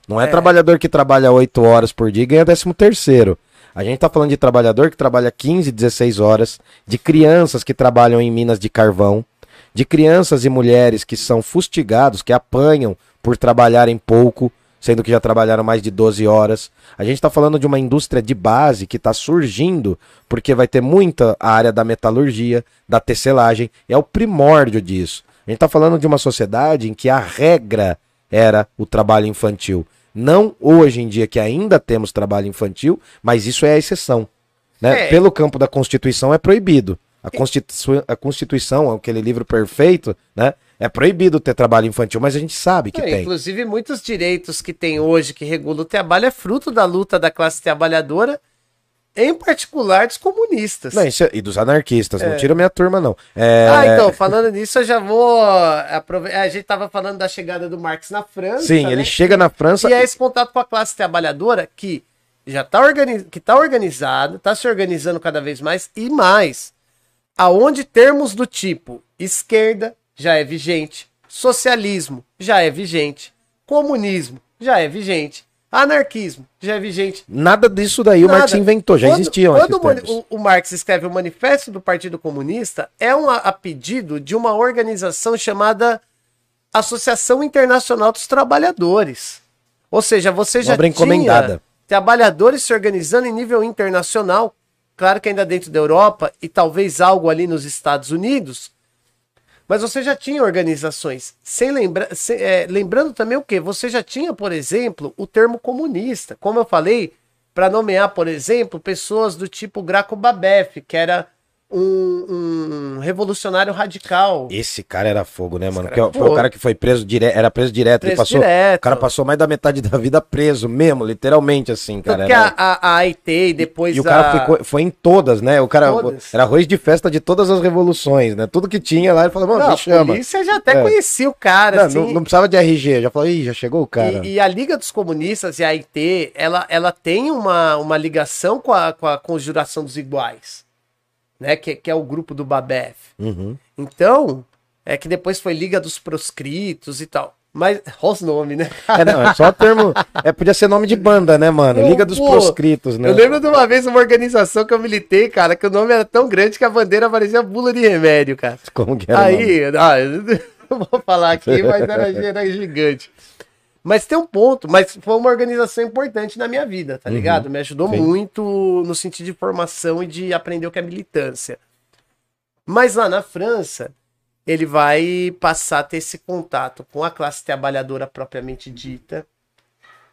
Não é, É. trabalhador que trabalha 8 horas por dia e ganha 13 terceiro. A gente tá falando de trabalhador que trabalha 15, 16 horas, de crianças que trabalham em minas de carvão, de crianças e mulheres que são fustigados, que apanham por trabalharem pouco, sendo que já trabalharam mais de 12 horas. A gente está falando de uma indústria de base que está surgindo, porque vai ter muita área da metalurgia, da tecelagem, é o primórdio disso. A gente está falando de uma sociedade em que a regra era o trabalho infantil. Não hoje em dia que ainda temos trabalho infantil, mas isso é a exceção. Né? É. Pelo campo da Constituição é proibido. A, Constitu- a Constituição, aquele livro perfeito, né? É proibido ter trabalho infantil, mas a gente sabe que É, tem. Inclusive, muitos direitos que tem hoje que regulam o trabalho é fruto da luta da classe trabalhadora, em particular dos comunistas. Não, isso é- e dos anarquistas, não É. tira minha turma, não. É, Ah, então, falando nisso, eu já vou. aprove- A gente tava falando da chegada do Marx na França. Sim, né? ele chega na França. E é esse contato com a classe trabalhadora que já está organiz... que tá organizado, está se organizando cada vez mais e mais. Aonde termos do tipo esquerda já é vigente, socialismo já é vigente, comunismo já é vigente, anarquismo já é vigente. Nada disso daí o Nada. Marx inventou, já Quando- existiam Quando o, o- o Marx escreve o Manifesto do Partido Comunista, é um a, pedido de uma organização chamada Associação Internacional dos Trabalhadores. Ou seja, você já tinha trabalhadores se organizando em nível internacional, claro que ainda dentro da Europa e talvez algo ali nos Estados Unidos, mas você já tinha organizações. Sem lembra é, lembrando também o que? Você já tinha, por exemplo, o termo comunista. Como eu falei, para nomear, por exemplo, pessoas do tipo Graco Babef, que era um, um revolucionário radical. Esse cara era fogo, né, mano? era foi o cara que foi preso direto, era preso direto. ele Preso passou, direto. O cara passou mais da metade da vida preso mesmo, literalmente, assim, cara. Tanto que Era- a, a, a AIT e depois E o cara a... ficou, foi em todas, né? O cara Todas. era arroz de festa de todas as revoluções, né? Tudo que tinha lá, ele falou, mano, Não, me a chama. polícia já até É. conhecia o cara, Não, assim. não, não precisava de RG, já falou, ih, já chegou o cara. E, e a Liga dos Comunistas e a AIT, ela, ela tem uma, uma ligação com a, com a Conjuração dos Iguais, né? Que, que é o grupo do Babef. Uhum. Então, é que depois foi Liga dos Proscritos e tal. Mas, olha os nomes, né? É, não, é só termo. É, podia ser nome de banda, né, mano? Liga dos pô, Proscritos, né? Eu lembro de uma vez uma organização que eu militei, cara, que o nome era tão grande que a bandeira parecia bula de remédio, cara. Como que era? Aí, ah, eu não vou falar aqui, mas era, era gigante. Mas tem um ponto, mas foi uma organização importante na minha vida, tá ligado? Me ajudou Sim. muito no sentido de formação e de aprender o que é militância. Mas lá na França, ele vai passar a ter esse contato com a classe trabalhadora propriamente dita.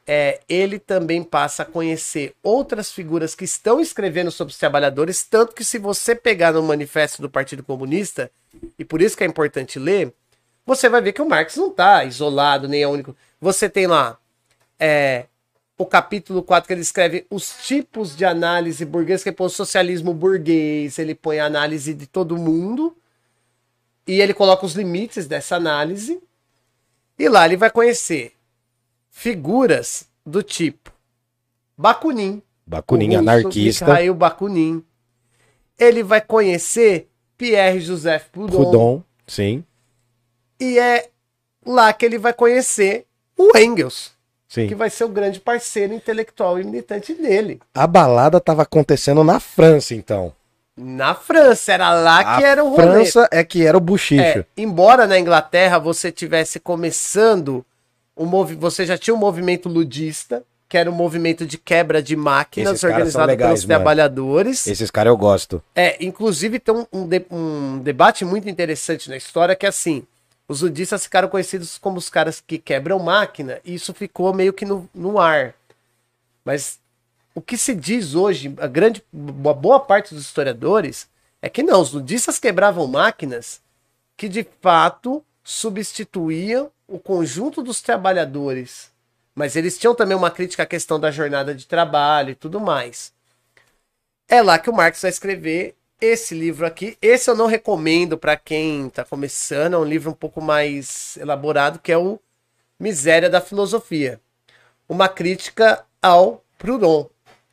É, ele também passa a conhecer outras figuras que estão escrevendo sobre os trabalhadores, tanto que se você pegar no manifesto do Partido Comunista, e por isso que é importante ler, você vai ver que o Marx não está isolado, nem é único. Você tem lá é, o capítulo 4 que ele escreve os tipos de análise burguesa, que ele põe o socialismo burguês, ele põe a análise de todo mundo, e ele coloca os limites dessa análise, e lá ele vai conhecer figuras do tipo Bakunin, Bakunin, russo anarquista. Mikhail Bakunin. Ele vai conhecer Pierre Joseph Proudhon, Proudhon, sim, e é lá que ele vai conhecer o Engels, sim. que vai ser o grande parceiro intelectual e militante dele. A balada tava acontecendo na França, então. Na França, era lá que a era o rolê. França é que era o buchicho. É, embora na Inglaterra você tivesse começando, um movi você já tinha um movimento ludista, que era um movimento de quebra de máquinas Esses organizado legais, pelos mano. trabalhadores. Esses caras eu gosto. É, inclusive tem um, um de- um debate muito interessante na história que é assim, os ludistas ficaram conhecidos como os caras que quebram máquina e isso ficou meio que no, no ar. Mas o que se diz hoje, a grande, uma boa parte dos historiadores, é que não, os ludistas quebravam máquinas que de fato substituíam o conjunto dos trabalhadores. Mas eles tinham também uma crítica à questão da jornada de trabalho e tudo mais. É lá que o Marx vai escrever esse livro aqui. Esse eu não recomendo para quem está começando, é um livro um pouco mais elaborado, que é o Miséria da Filosofia. Uma crítica ao Proudhon,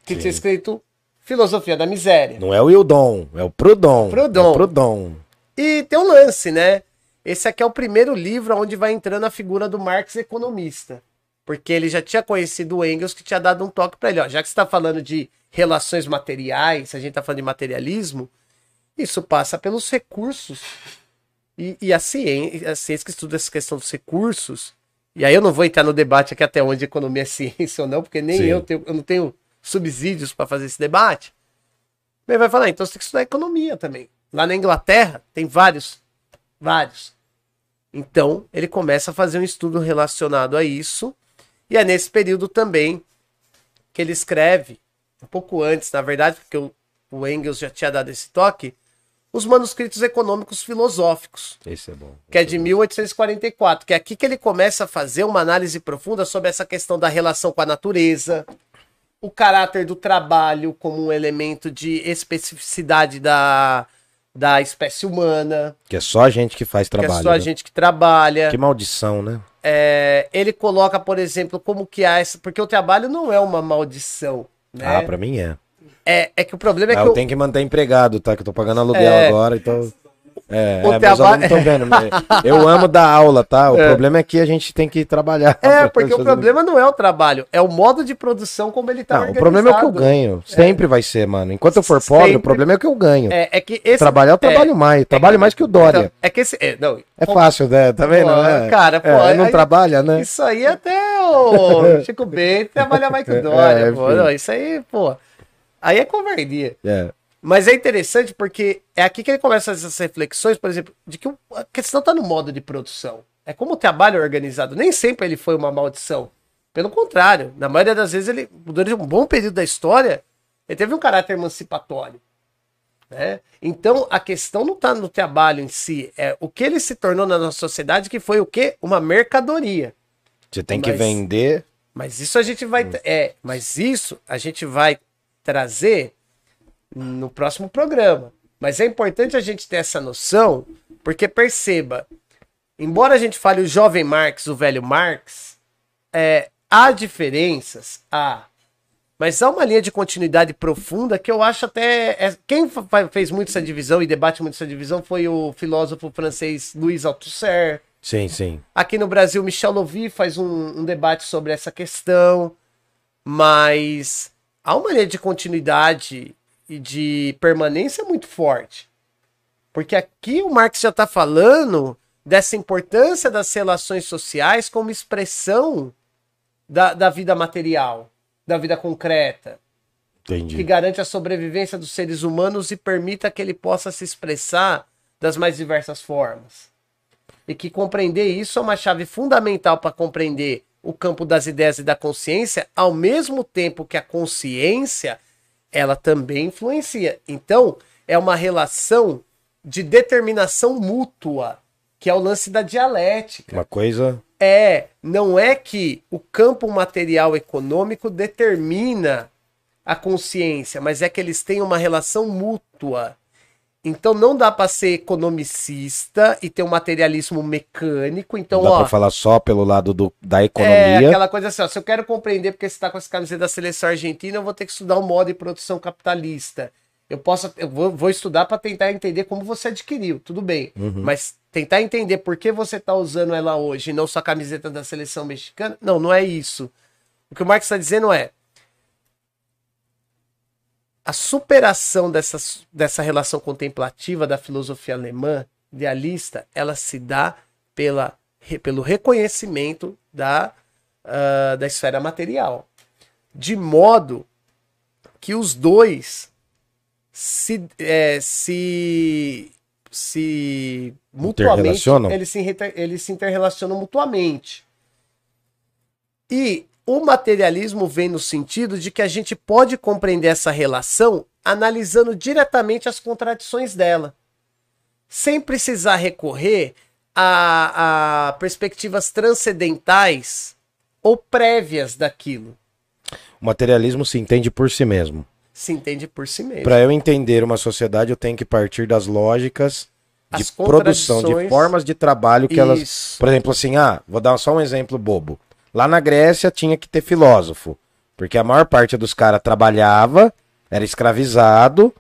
que tinha escrito Filosofia da Miséria. Não é o Hildon, é o Proudhon. Proudhon. É o Proudhon. E tem um lance, né? Esse aqui é o primeiro livro onde vai entrando a figura do Marx economista. Porque ele já tinha conhecido o Engels, que tinha dado um toque para ele. Ó, já que você está falando de relações materiais, a gente está falando de materialismo, isso passa pelos recursos. E, e a, ciência, a ciência que estuda essa questão dos recursos, e aí eu não vou entrar no debate aqui até onde economia é ciência ou não, porque nem Sim. eu, tenho, eu não tenho subsídios para fazer esse debate. Ele vai falar, então você tem que estudar economia também. Lá na Inglaterra tem vários, vários. Então ele começa a fazer um estudo relacionado a isso. E é nesse período também que ele escreve, um pouco antes, na verdade, porque o, o Engels já tinha dado esse toque, os manuscritos econômicos filosóficos Esse é bom. que é de 1844, que é aqui que ele começa a fazer uma análise profunda sobre essa questão da relação com a natureza, o caráter do trabalho como um elemento de especificidade da, da espécie humana, Que é só a gente que faz que trabalho. é só a né? gente que trabalha. Que maldição, né? É, ele coloca, por exemplo, como que há essa. Porque o trabalho não é uma maldição. Né? Ah, pra mim é. é, é que o problema é Ah, que eu o- tenho que manter empregado, tá? Que eu tô pagando aluguel É. agora, então. É, O é meus alunos estão vendo. Eu amo dar aula, tá? O problema é que a gente tem que trabalhar. É, porque o problema não é o trabalho, é o modo de produção como ele tá Não, o problema é o que eu organizado. ganho. Sempre vai ser, mano. Enquanto eu for pobre, Sempre. o problema é o que eu ganho. É, é que esse. Trabalhar eu trabalho mais. Trabalho mais que o Dória. Então, é que esse. É, não, É fácil, né? Tá vendo? Pô, É. cara, pô, É, não aí- trabalha, né? Isso aí até o Chico Bento trabalha mais que o Dória, É, pô. Não, isso aí, pô. Aí é covardia. É. Mas é interessante porque é aqui que ele começa essas reflexões, por exemplo, de que a questão está no modo de produção. É como o trabalho é organizado. Nem sempre ele foi uma maldição. Pelo contrário, na maioria das vezes ele, durante um bom período da história, ele teve um caráter emancipatório. Né? Então a questão não está no trabalho em si, é o que ele se tornou na nossa sociedade, que foi o quê? Uma mercadoria. Você tem que Mas- vender. Mas isso a gente vai. É, mas isso a gente vai trazer no próximo programa. Mas é importante a gente ter essa noção, porque perceba, embora a gente fale o jovem Marx, o velho Marx, é, há diferenças, há. Mas há uma linha de continuidade profunda que eu acho até. é- quem fez muito essa divisão e debate muito essa divisão foi o filósofo francês Louis Althusser. Sim, sim. Aqui no Brasil, Michel Louvi faz um, um debate sobre essa questão, mas há uma linha de continuidade e de permanência muito forte. Porque aqui o Marx já está falando dessa importância das relações sociais como expressão da, da vida material, da vida concreta que Entendi. garante a sobrevivência dos seres humanos e permita que ele possa se expressar das mais diversas formas. E que compreender isso é uma chave fundamental para compreender o campo das ideias e da consciência, ao mesmo tempo que a consciência ela também influencia. Então, é uma relação de determinação mútua, que é o lance da dialética. Uma coisa. É, não é que o campo material econômico determina a consciência, mas é que eles têm uma relação mútua. Então não dá para ser economicista e ter um materialismo mecânico. Então, Não dá ó, pra falar só pelo lado do, da é economia. aquela coisa assim, ó, se eu quero compreender porque você está com essa camiseta da seleção argentina, eu vou ter que estudar o modo de produção capitalista. Eu posso, eu vou, vou estudar para tentar entender como você adquiriu, tudo bem. Mas tentar entender por que você está usando ela hoje e não sua camiseta da seleção mexicana, não, não é isso. O que o Marx está dizendo é a superação dessa, dessa relação contemplativa da filosofia alemã idealista, ela se dá pela, pelo reconhecimento da, ah, da esfera material. De modo que os dois se, é, se, se mutuamente Interrelacionam? eles se, eles se interrelacionam mutuamente. E o materialismo vem no sentido de que a gente pode compreender essa relação analisando diretamente as contradições dela, sem precisar recorrer a, a perspectivas transcendentais ou prévias daquilo. O materialismo se entende por si mesmo. Se entende por si mesmo. Para eu entender uma sociedade, eu tenho que partir das lógicas de produção, de formas de trabalho que elas. Isso. Por exemplo, assim, ah, vou dar só um exemplo bobo. Lá na Grécia tinha que ter filósofo, porque a maior parte dos caras trabalhava, era escravizado,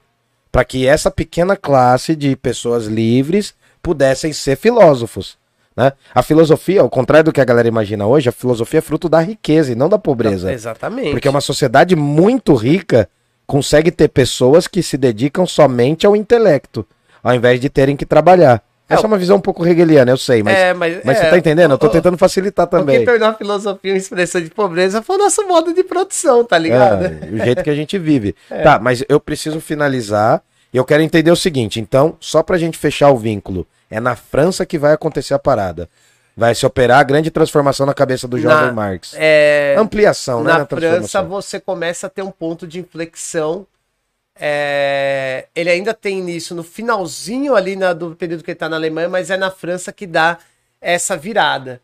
para que essa pequena classe de pessoas livres pudessem ser filósofos. Né? A filosofia, ao contrário do que a galera imagina hoje, a filosofia é fruto da riqueza e não da pobreza. Exatamente. Porque uma sociedade muito rica consegue ter pessoas que se dedicam somente ao intelecto, ao invés de terem que trabalhar. É, Essa é uma visão um pouco hegeliana, eu sei, mas, É, mas, mas é, você tá entendendo? Eu tô tentando facilitar O que também. tornou a filosofia uma expressão de pobreza foi o nosso modo de produção, tá ligado? É, o jeito que a gente vive. Tá, mas eu preciso finalizar e eu quero entender o seguinte. Então, só pra gente fechar o vínculo, é na França que vai acontecer a parada. Vai se operar a grande transformação na cabeça do jovem Na- Marx. É, Ampliação, né? na na França você começa a ter um ponto de inflexão. É, ele ainda tem início no finalzinho ali na- do período que ele tá na Alemanha, mas é na França que dá essa virada.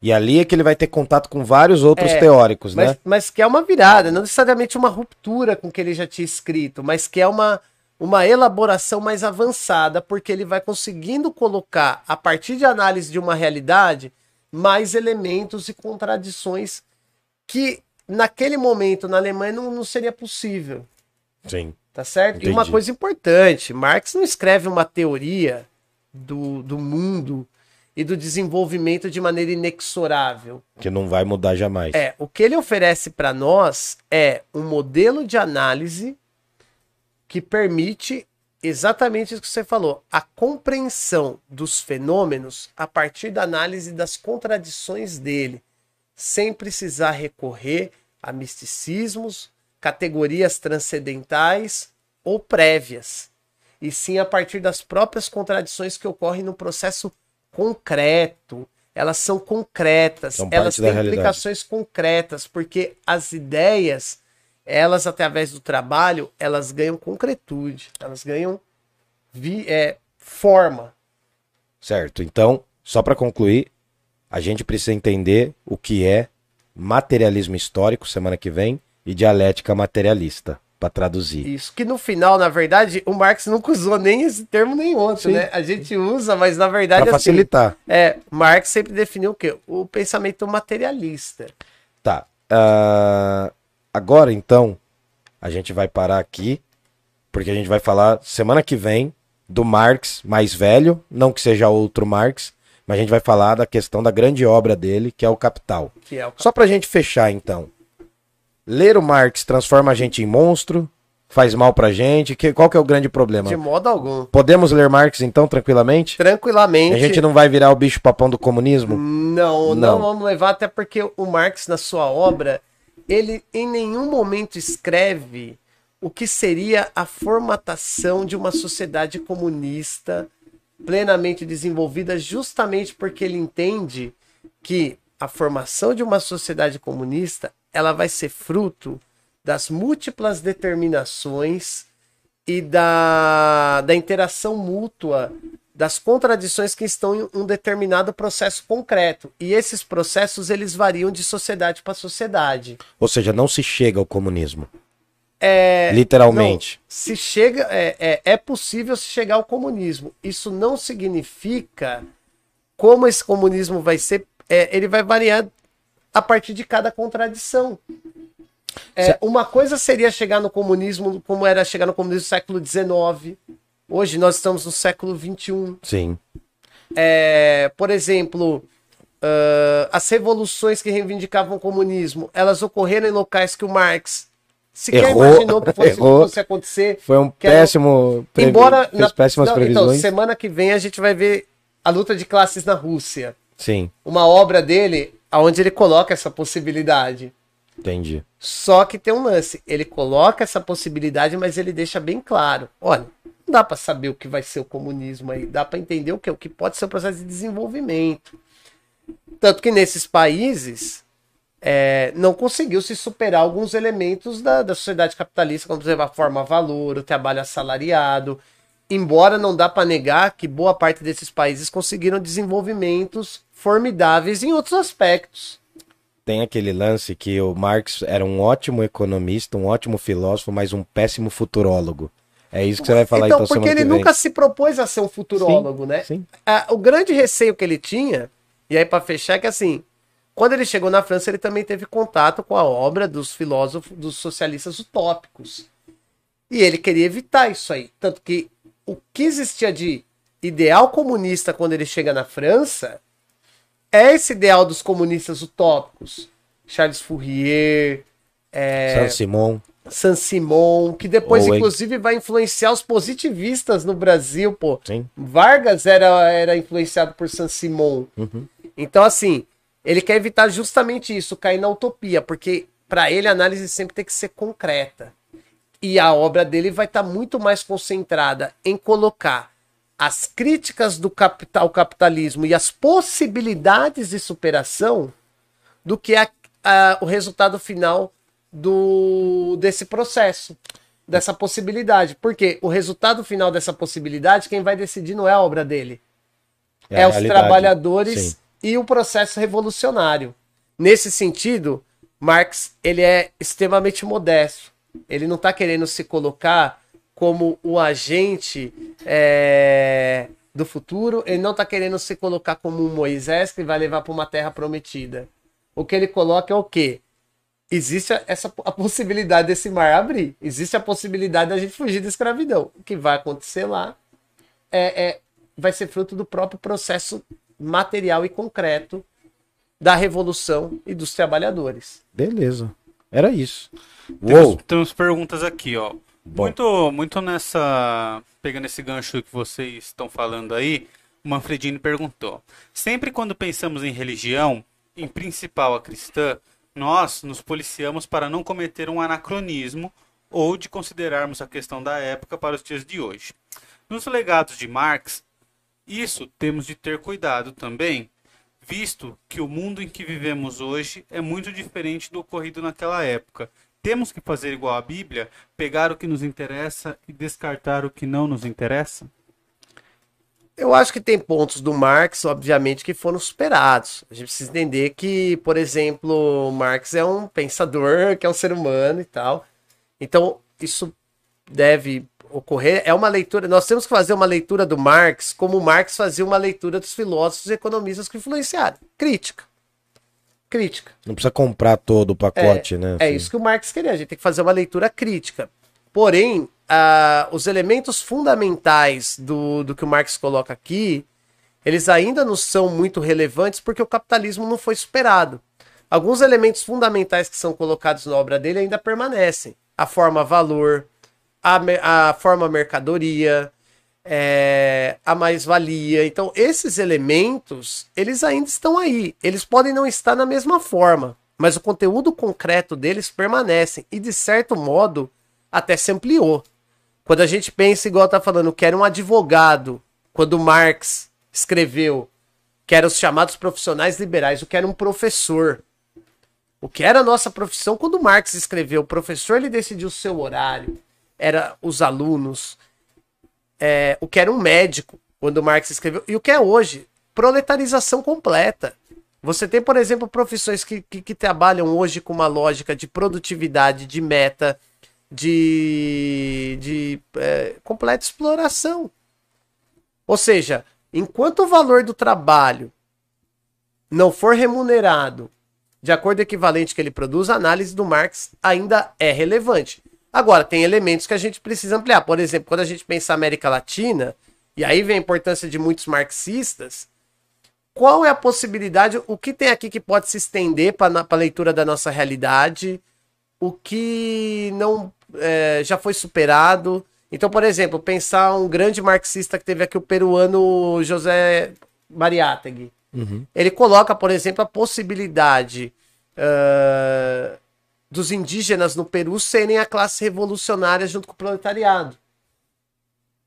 E ali é que ele vai ter contato com vários outros É, teóricos, Mas, né? mas que é uma virada, não necessariamente uma ruptura com o que ele já tinha escrito, mas que é uma, uma elaboração mais avançada, porque ele vai conseguindo colocar, a partir de análise de uma realidade, mais elementos e contradições que naquele momento na Alemanha não, não seria possível. Sim. Tá certo? E uma Entendi. coisa importante: Marx não escreve uma teoria do, do mundo e do desenvolvimento de maneira inexorável. Que não vai mudar jamais. É, o que ele oferece para nós é um modelo de análise que permite exatamente isso que você falou, a compreensão dos fenômenos a partir da análise das contradições dele, sem precisar recorrer a misticismos, categorias transcendentais ou prévias, e sim a partir das próprias contradições que ocorrem no processo concreto. Elas são concretas, São elas têm realidade. implicações concretas, porque as ideias elas, através do trabalho, elas ganham concretude, elas ganham vi, é, forma. Certo. Então, só para concluir, a gente precisa entender o que é materialismo histórico semana que vem e dialética materialista para traduzir. Isso, que no final, na verdade, o Marx nunca usou nem esse termo nem outro, Sim. né? A gente usa, mas na verdade Para assim, facilitar. é, Marx sempre definiu o quê? O pensamento materialista. Tá. Ah, agora, então, a gente vai parar aqui, porque a gente vai falar semana que vem do Marx mais velho, não que seja outro Marx, mas a gente vai falar da questão da grande obra dele, que é o Capital. Que é o Só pra gente fechar, então. Ler o Marx transforma a gente em monstro, faz mal pra gente. Que, qual que é o grande problema? de modo algum. Podemos ler Marx, então, tranquilamente? Tranquilamente. A gente não vai virar o bicho papão do comunismo? Não, não, Não. vamos levar, até porque o Marx, na sua obra, ele em nenhum momento escreve o que seria a formatação de uma sociedade comunista plenamente desenvolvida, justamente porque ele entende que a formação de uma sociedade comunista ela vai ser fruto das múltiplas determinações e da, da interação mútua das contradições que estão em um determinado processo concreto. E esses processos eles variam de sociedade para sociedade. Ou seja, não se chega ao comunismo. É, Literalmente. não, se chega, é, é, é possível se chegar ao comunismo. Isso não significa como esse comunismo vai ser. é, ele vai variar a partir de cada contradição. É, uma coisa seria chegar no comunismo como era chegar no comunismo do século XIX. Hoje nós estamos no século XXI. Sim. É, por exemplo, ah, as revoluções que reivindicavam o comunismo, elas ocorreram em locais que o Marx sequer Errou, imaginou que fosse, errou. fosse acontecer. Foi um era- péssimo. previ- Embora na- péssimas não, previsões. Então, semana que vem a gente vai ver a luta de classes na Rússia. Sim, Uma obra dele onde ele coloca essa possibilidade. entendi. Só que tem um lance, ele coloca essa possibilidade, mas ele deixa bem claro. Olha, não dá para saber o que vai ser o comunismo aí, dá para entender o que, o que pode ser o processo de desenvolvimento. Tanto que nesses países é, não conseguiu se superar alguns elementos da, da sociedade capitalista, como por exemplo a forma-valor, o trabalho assalariado. Embora não dá para negar que boa parte desses países conseguiram desenvolvimentos formidáveis em outros aspectos. Tem aquele lance que o Marx era um ótimo economista, um ótimo filósofo, mas um péssimo futurólogo. É isso que você vai falar então, então, porque ele nunca se propôs a ser um futurólogo, né? Sim. Ah, o grande receio que ele tinha, e aí para fechar, é que assim, quando ele chegou na França, ele também teve contato com a obra dos filósofos, dos socialistas utópicos. E ele queria evitar isso aí. Tanto que o que existia de ideal comunista quando ele chega na França é esse ideal dos comunistas utópicos. Charles Fourier, é, Saint-Simon. Saint-Simon, que depois, Owen. inclusive, vai influenciar os positivistas no Brasil, pô. Sim. Vargas era, era influenciado por Saint-Simon. Uhum. Então, assim, ele quer evitar justamente isso, cair na utopia, porque para ele a análise sempre tem que ser concreta. E a obra dele vai estar muito mais concentrada em colocar as críticas do capital capitalismo e as possibilidades de superação do que a- a- o resultado final do desse processo, dessa possibilidade. Porque o resultado final dessa possibilidade, quem vai decidir não é a obra dele, é, a os trabalhadores Sim. e o processo revolucionário. Nesse sentido, Marx ele é extremamente modesto. Ele não está querendo se colocar como o agente é, do futuro. Ele não está querendo se colocar como um Moisés que vai levar para uma terra prometida. O que ele coloca é o quê? Existe a- essa a possibilidade desse mar abrir. Existe a possibilidade da gente fugir da escravidão. O que vai acontecer lá é, é- vai ser fruto do próprio processo material e concreto da revolução e dos trabalhadores. Beleza. Era isso. Temos, temos perguntas aqui, ó. Bom. Muito, muito nessa. Pegando esse gancho que vocês estão falando aí, o Manfredini perguntou: Sempre quando pensamos em religião, em principal a cristã, nós nos policiamos para não cometer um anacronismo ou de considerarmos a questão da época para os dias de hoje. Nos legados de Marx, isso temos de ter cuidado também, visto que o mundo em que vivemos hoje é muito diferente do ocorrido naquela época, temos que fazer igual a Bíblia, pegar o que nos interessa e descartar o que não nos interessa? Eu acho que tem pontos do Marx, obviamente, que foram superados. A gente precisa entender que, por exemplo, Marx é um pensador, que é um ser humano e tal. Então, isso deve ocorrer. É uma leitura. Nós temos que fazer uma leitura do Marx como Marx fazia uma leitura dos filósofos e economistas que influenciaram. Crítica. Crítica. Não precisa comprar todo o pacote, é, né? É isso que o Marx queria. A gente tem que fazer uma leitura crítica. Porém, uh, os elementos fundamentais do, do que o Marx coloca aqui, eles ainda não são muito relevantes porque o capitalismo não foi superado. Alguns elementos fundamentais que são colocados na obra dele ainda permanecem. A forma valor, a, a forma mercadoria, é, a mais-valia. Então, esses elementos, eles ainda estão aí. Eles podem não estar na mesma forma, mas o conteúdo concreto deles permanece. E, de certo modo, até se ampliou. Quando a gente pensa, igual tá falando, que era um advogado, quando Marx escreveu que eram os chamados profissionais liberais, o que era um professor. O que era a nossa profissão quando Marx escreveu, o professor ele decidiu o seu horário, era os alunos, é, o que era um médico quando Marx escreveu, e o que é hoje, proletarização completa. Você tem, por exemplo, profissões que, que, que trabalham hoje com uma lógica de produtividade, de meta, de, de é, completa exploração. Ou seja, enquanto o valor do trabalho não for remunerado de acordo com o equivalente que ele produz, a análise do Marx ainda é relevante. Agora, tem elementos que a gente precisa ampliar. Por exemplo, quando a gente pensa América Latina, e aí vem a importância de muitos marxistas, qual é a possibilidade, o que tem aqui que pode se estender para a leitura da nossa realidade, o que não é, já foi superado. Então, por exemplo, pensar um grande marxista que teve aqui o peruano José Mariátegui. Uhum. Ele coloca, por exemplo, a possibilidade uh, dos indígenas no Peru serem a classe revolucionária junto com o proletariado.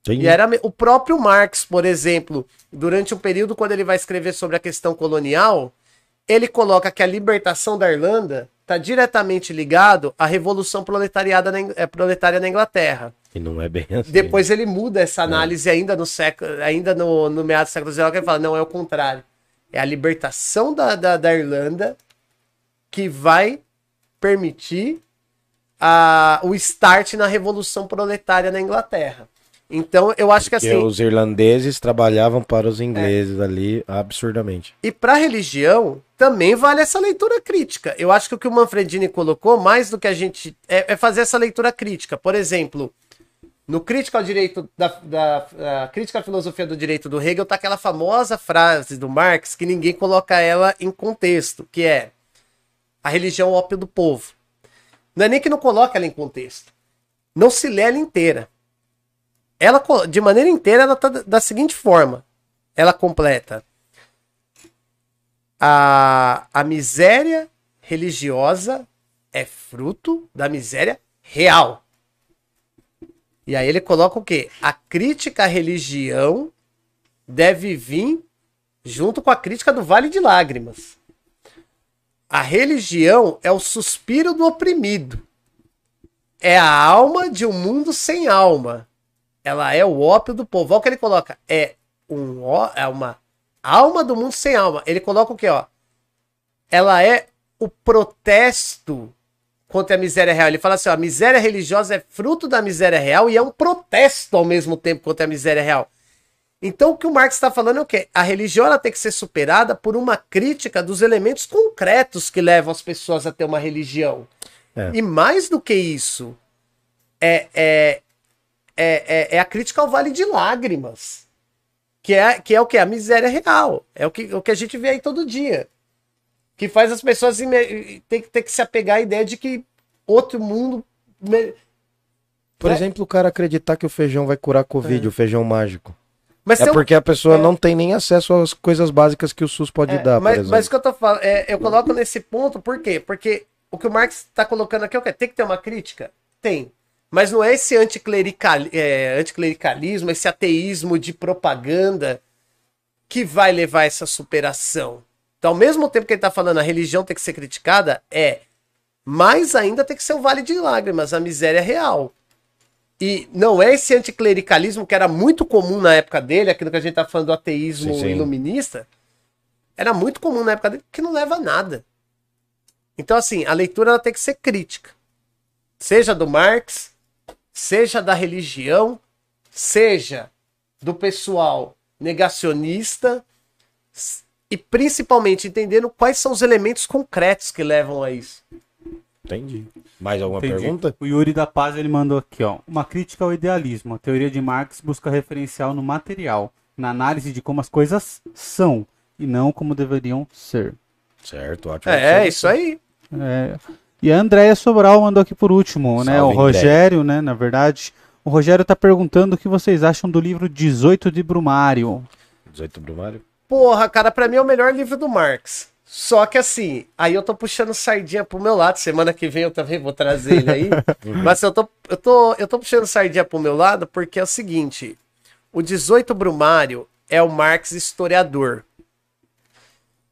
Sim. E era o próprio Marx, por exemplo, durante um período quando ele vai escrever sobre a questão colonial, ele coloca que a libertação da Irlanda está diretamente ligado à revolução proletariada na, é, proletária na Inglaterra. E não é bem assim. Depois ele muda essa é. análise é. ainda no século, ainda no, no meados do século XIX, ele fala, não, é o contrário. É a libertação da, da, da Irlanda que vai permitir a, o start na revolução proletária na Inglaterra. Então, eu acho que Porque assim. os irlandeses trabalhavam para os ingleses é. ali absurdamente. E para a religião, também vale essa leitura crítica. Eu acho que o que o Manfredini colocou, mais do que a gente. é, é fazer essa leitura crítica. Por exemplo, no Crítica ao Direito, da, da Crítica à Filosofia do Direito do Hegel, tá aquela famosa frase do Marx que ninguém coloca ela em contexto, que é a religião ópio do povo. Não é nem que não coloca ela em contexto. Não se lê ela inteira ela de maneira inteira ela tá da seguinte forma. Ela completa a, a miséria religiosa é fruto da miséria real. E aí ele coloca o quê? A crítica à religião deve vir junto com a crítica do Vale de Lágrimas. A religião é o suspiro do oprimido. É a alma de um mundo sem alma. Ela é o ópio do povo. Olha o que ele coloca. É, um, é uma alma do mundo sem alma. Ele coloca o que, ó? Ela é o protesto contra a miséria real. Ele fala assim: ó, a miséria religiosa é fruto da miséria real e é um protesto ao mesmo tempo contra a miséria real. Então o que o Marx está falando é o quê? A religião ela tem que ser superada por uma crítica dos elementos concretos que levam as pessoas a ter uma religião. É. E mais do que isso, é, é é, é, é, a crítica ao Vale de Lágrimas. Que é, que é o que? A miséria real. É o que, o que a gente vê aí todo dia. Que faz as pessoas ter, ter que se apegar à ideia de que outro mundo. Por é. exemplo, o cara acreditar que o feijão vai curar a Covid, é. o feijão mágico. Mas é porque a pessoa é. não tem nem acesso às coisas básicas que o SUS pode é, dar, mas, mas o que eu tô falando, é, eu coloco nesse ponto, por quê? Porque o que o Marx está colocando aqui é o quê? Tem que ter uma crítica? Tem. Mas não é esse anticlerical, é, anticlericalismo, esse ateísmo de propaganda que vai levar essa superação. Então, ao mesmo tempo que ele está falando a religião tem que ser criticada, é mais ainda tem que ser o Vale de Lágrimas, a miséria real. E não é esse anticlericalismo que era muito comum na época dele, aquilo que a gente tá falando do ateísmo Sim, sim. iluminista, era muito comum na época dele, que não leva a nada. Então, assim, a leitura ela tem que ser crítica. Seja do Marx, seja da religião, seja do pessoal negacionista, e principalmente entendendo quais são os elementos concretos que levam a isso. Entendi. Mais alguma Entendi. pergunta? O Yuri da Paz ele mandou aqui, ó. Uma crítica ao idealismo. A teoria de Marx busca referencial no material, na análise de como as coisas são e não como deveriam ser. Certo, ótimo. É, isso aí. É, E a Andréia Sobral mandou aqui por último, né? O Salve, Rogério, né? Na verdade, o Rogério tá perguntando o que vocês acham do livro 18 de Brumário. 18 Brumário. Porra, cara, pra mim é o melhor livro do Marx. Só que assim, aí eu tô puxando sardinha pro meu lado. Semana que vem eu também vou trazer ele aí. Mas eu tô, eu, tô, eu tô puxando sardinha pro meu lado porque é o seguinte: o 18 Brumário é o Marx historiador.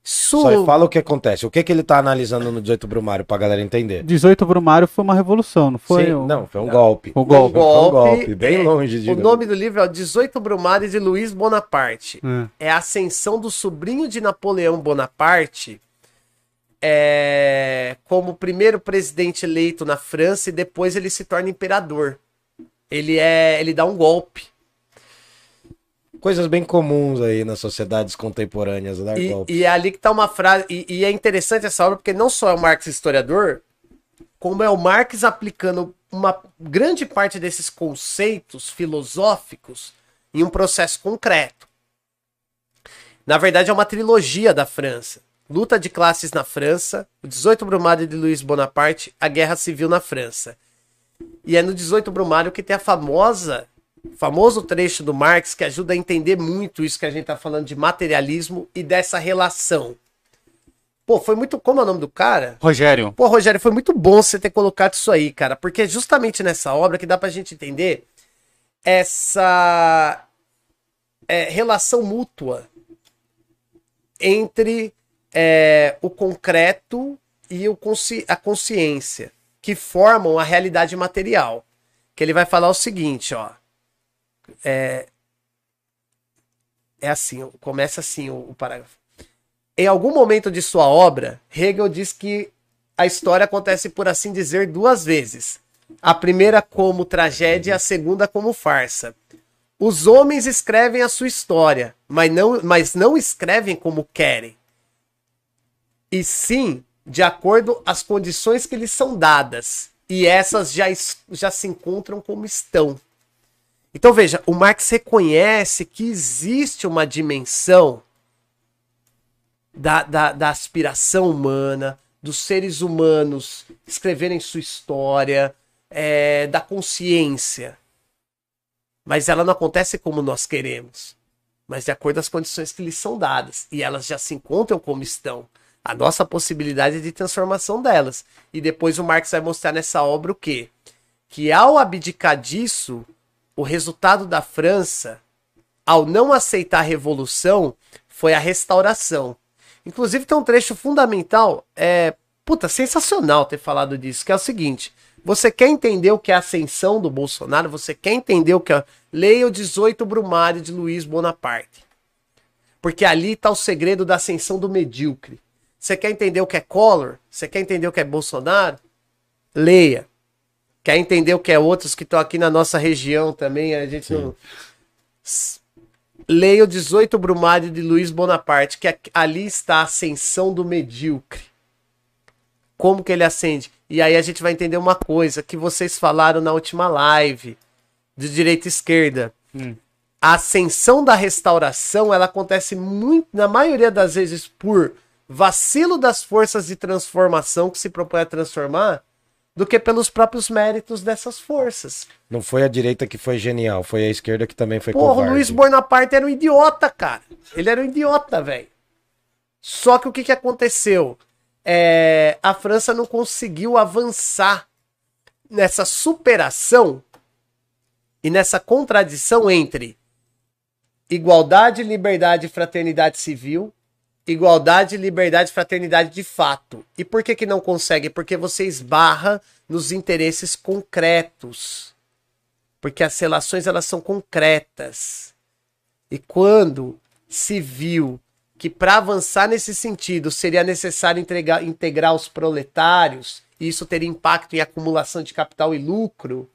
Isso, Só fala o que acontece. O que, que ele tá analisando no 18 Brumário pra galera entender? 18 Brumário foi uma revolução, não foi? Sim, O- Não, foi um golpe. O o golpe. Foi um golpe, golpe, bem é- longe de. O nome do livro é o 18 Brumário de Luiz Bonaparte. É. é a ascensão do sobrinho de Napoleão Bonaparte é, como primeiro presidente eleito na França e depois ele se torna imperador. Ele é, ele dá um golpe. Coisas bem comuns aí nas sociedades contemporâneas, dar E, e é ali que tá uma frase. E, e é interessante essa obra porque não só é o Marx historiador, como é o Marx aplicando uma grande parte desses conceitos filosóficos em um processo concreto. Na verdade, é uma trilogia da França. Luta de classes na França, o 18 Brumário de Luiz Bonaparte, a Guerra Civil na França. E é no 18 Brumário que tem a famosa, famoso trecho do Marx que ajuda a entender muito isso que a gente tá falando de materialismo e dessa relação. Pô, foi muito. Como é o nome do cara? Rogério, Pô, Rogério, foi muito bom você ter colocado isso aí, cara, porque é justamente nessa obra que dá pra gente entender essa é, relação mútua entre é, o concreto e o consci- a consciência, que formam a realidade material. Que ele vai falar o seguinte, ó. É, é assim, começa assim o, o parágrafo. Em algum momento de sua obra, Hegel diz que a história acontece, por assim dizer, duas vezes. A primeira como tragédia a segunda como farsa. Os homens escrevem a sua história, mas não, mas não escrevem como querem. E sim de acordo às condições que lhes são dadas. E essas já, já se encontram como estão. Então veja, o Marx reconhece que existe uma dimensão da, da, da aspiração humana, dos seres humanos escreverem sua história, é, da consciência. Mas ela não acontece como nós queremos, mas de acordo às condições que lhes são dadas. E elas já se encontram como estão. A nossa possibilidade de transformação delas. E depois o Marx vai mostrar nessa obra o quê? Que ao abdicar disso, o resultado da França, ao não aceitar a revolução, foi a restauração. Inclusive tem um trecho fundamental, é, puta, sensacional ter falado disso, que é o seguinte: você quer entender o que é a ascensão do Bolsonaro? Você quer entender o que é? Leia o 18 Brumário de Luiz Bonaparte. Porque ali está o segredo da ascensão do medíocre. Você quer entender o que é Collor? Você quer entender o que é Bolsonaro? Leia. Quer entender o que é outros que estão aqui na nossa região também? A gente não. S- Leia o 18 Brumário de Luiz Bonaparte, que ali está a ascensão do medíocre. Como que ele ascende? E aí a gente vai entender uma coisa que vocês falaram na última live de direita e esquerda. A ascensão da restauração, ela acontece muito, na maioria das vezes, por vacilo das forças de transformação que se propõe a transformar, do que pelos próprios méritos dessas forças. Não foi a direita que foi genial, foi a esquerda que também foi Porra, o covarde. Luiz Bonaparte era um idiota, cara. Ele era um idiota, velho. Só que o que, que aconteceu? É, a França não conseguiu avançar nessa superação e nessa contradição entre igualdade, liberdade e fraternidade civil igualdade, liberdade, fraternidade de fato. E por que que não consegue? Porque você esbarra nos interesses concretos. Porque as relações elas são concretas. E quando se viu que para avançar nesse sentido seria necessário entregar, integrar os proletários, e isso teria impacto em acumulação de capital e lucro,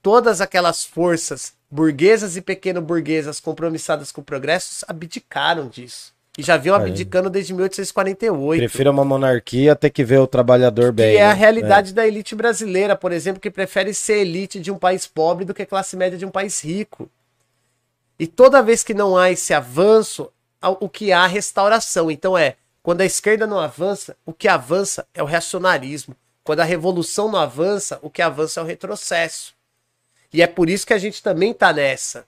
todas aquelas forças burguesas e pequeno-burguesas compromissadas com o progresso abdicaram disso. E já vinham abdicando desde 1848. Prefiro uma monarquia até que ver o trabalhador bem. Que é a né? realidade da elite brasileira, por exemplo, que prefere ser elite de um país pobre do que classe média de um país rico. E toda vez que não há esse avanço, o que há é restauração. Então é, quando a esquerda não avança, o que avança é o reacionarismo. Quando a revolução não avança, o que avança é o retrocesso. E é por isso que a gente também está nessa.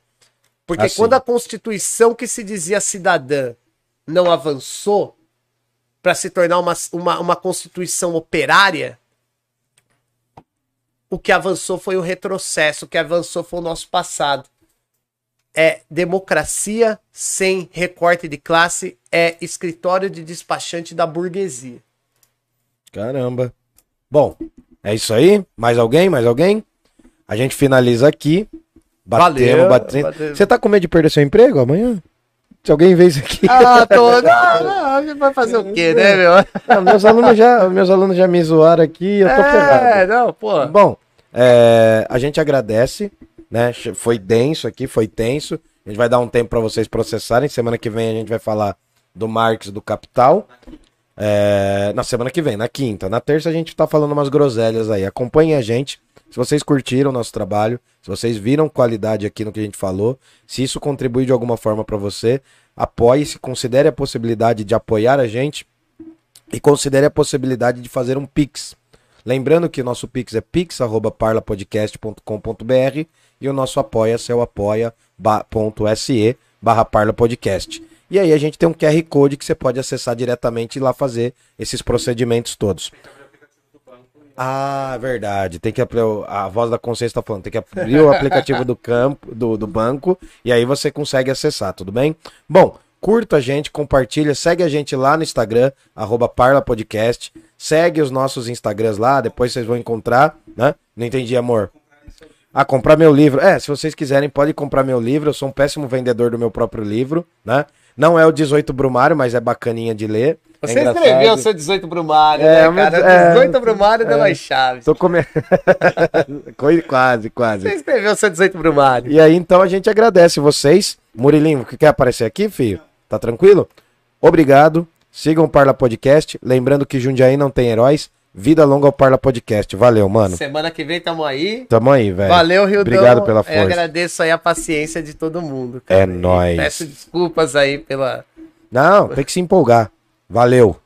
Porque Assim. quando a Constituição que se dizia cidadã não avançou para se tornar uma, uma, uma Constituição operária, o que avançou foi o retrocesso, o que avançou foi o nosso passado. É democracia sem recorte de classe, é escritório de despachante da burguesia. Caramba. Bom, é isso aí. Mais alguém? Mais alguém? A gente finaliza aqui. Batemos, batemos. Você tá com medo de perder seu emprego amanhã? Se alguém vê isso aqui. Ah, tô. Não, não, vai fazer o quê, né, meu? Ah, meus, alunos já, meus alunos já me zoaram aqui, eu tô ferrado. É, não, pô. Bom, é, a gente agradece, né? Foi denso aqui, foi tenso. A gente vai dar um tempo para vocês processarem. Semana que vem a gente vai falar do Marx do Capital. É, na semana que vem, na quinta. Na terça a gente tá falando umas groselhas aí. Acompanhem a gente. Se vocês curtiram o nosso trabalho, se vocês viram qualidade aqui no que a gente falou, se isso contribui de alguma forma para você, apoie-se, considere a possibilidade de apoiar a gente e considere a possibilidade de fazer um Pix. Lembrando que o nosso Pix é pix.parlapodcast.com.br e o nosso apoia-se é o apoia.se barra parlapodcast. E aí a gente tem um QR Code que você pode acessar diretamente e lá fazer esses procedimentos todos. Ah, verdade. Tem que a voz da consciência está falando, tem que abrir o aplicativo do campo do, do banco e aí você consegue acessar, tudo bem? Bom, curta a gente, compartilha, segue a gente lá no Instagram, arroba Parla Podcast, segue os nossos Instagrams lá, depois vocês vão encontrar, né? Não entendi, amor. Ah, comprar meu livro. É, se vocês quiserem, pode comprar meu livro. Eu sou um péssimo vendedor do meu próprio livro, né? Não é o 18 Brumário, mas é bacaninha de ler. É Você engraçado. escreveu o seu 18 Brumário, É, né, cara? é, 18 Brumário deu é. as chaves. Tô comendo. Quase, quase. Você escreveu o seu 18 Brumário. E aí, então, a gente agradece vocês. Murilinho, que quer aparecer aqui, filho? Tá tranquilo? Obrigado. Sigam o Parla Podcast. Lembrando que Jundiaí não tem heróis. Vida longa ao Parla Podcast. Valeu, mano. Semana que vem tamo aí. Tamo aí, velho. Valeu, Rio Obrigado pela força. Eu agradeço aí a paciência de todo mundo. É E nóis. Peço desculpas aí pela. Não, tem que se empolgar. Valeu.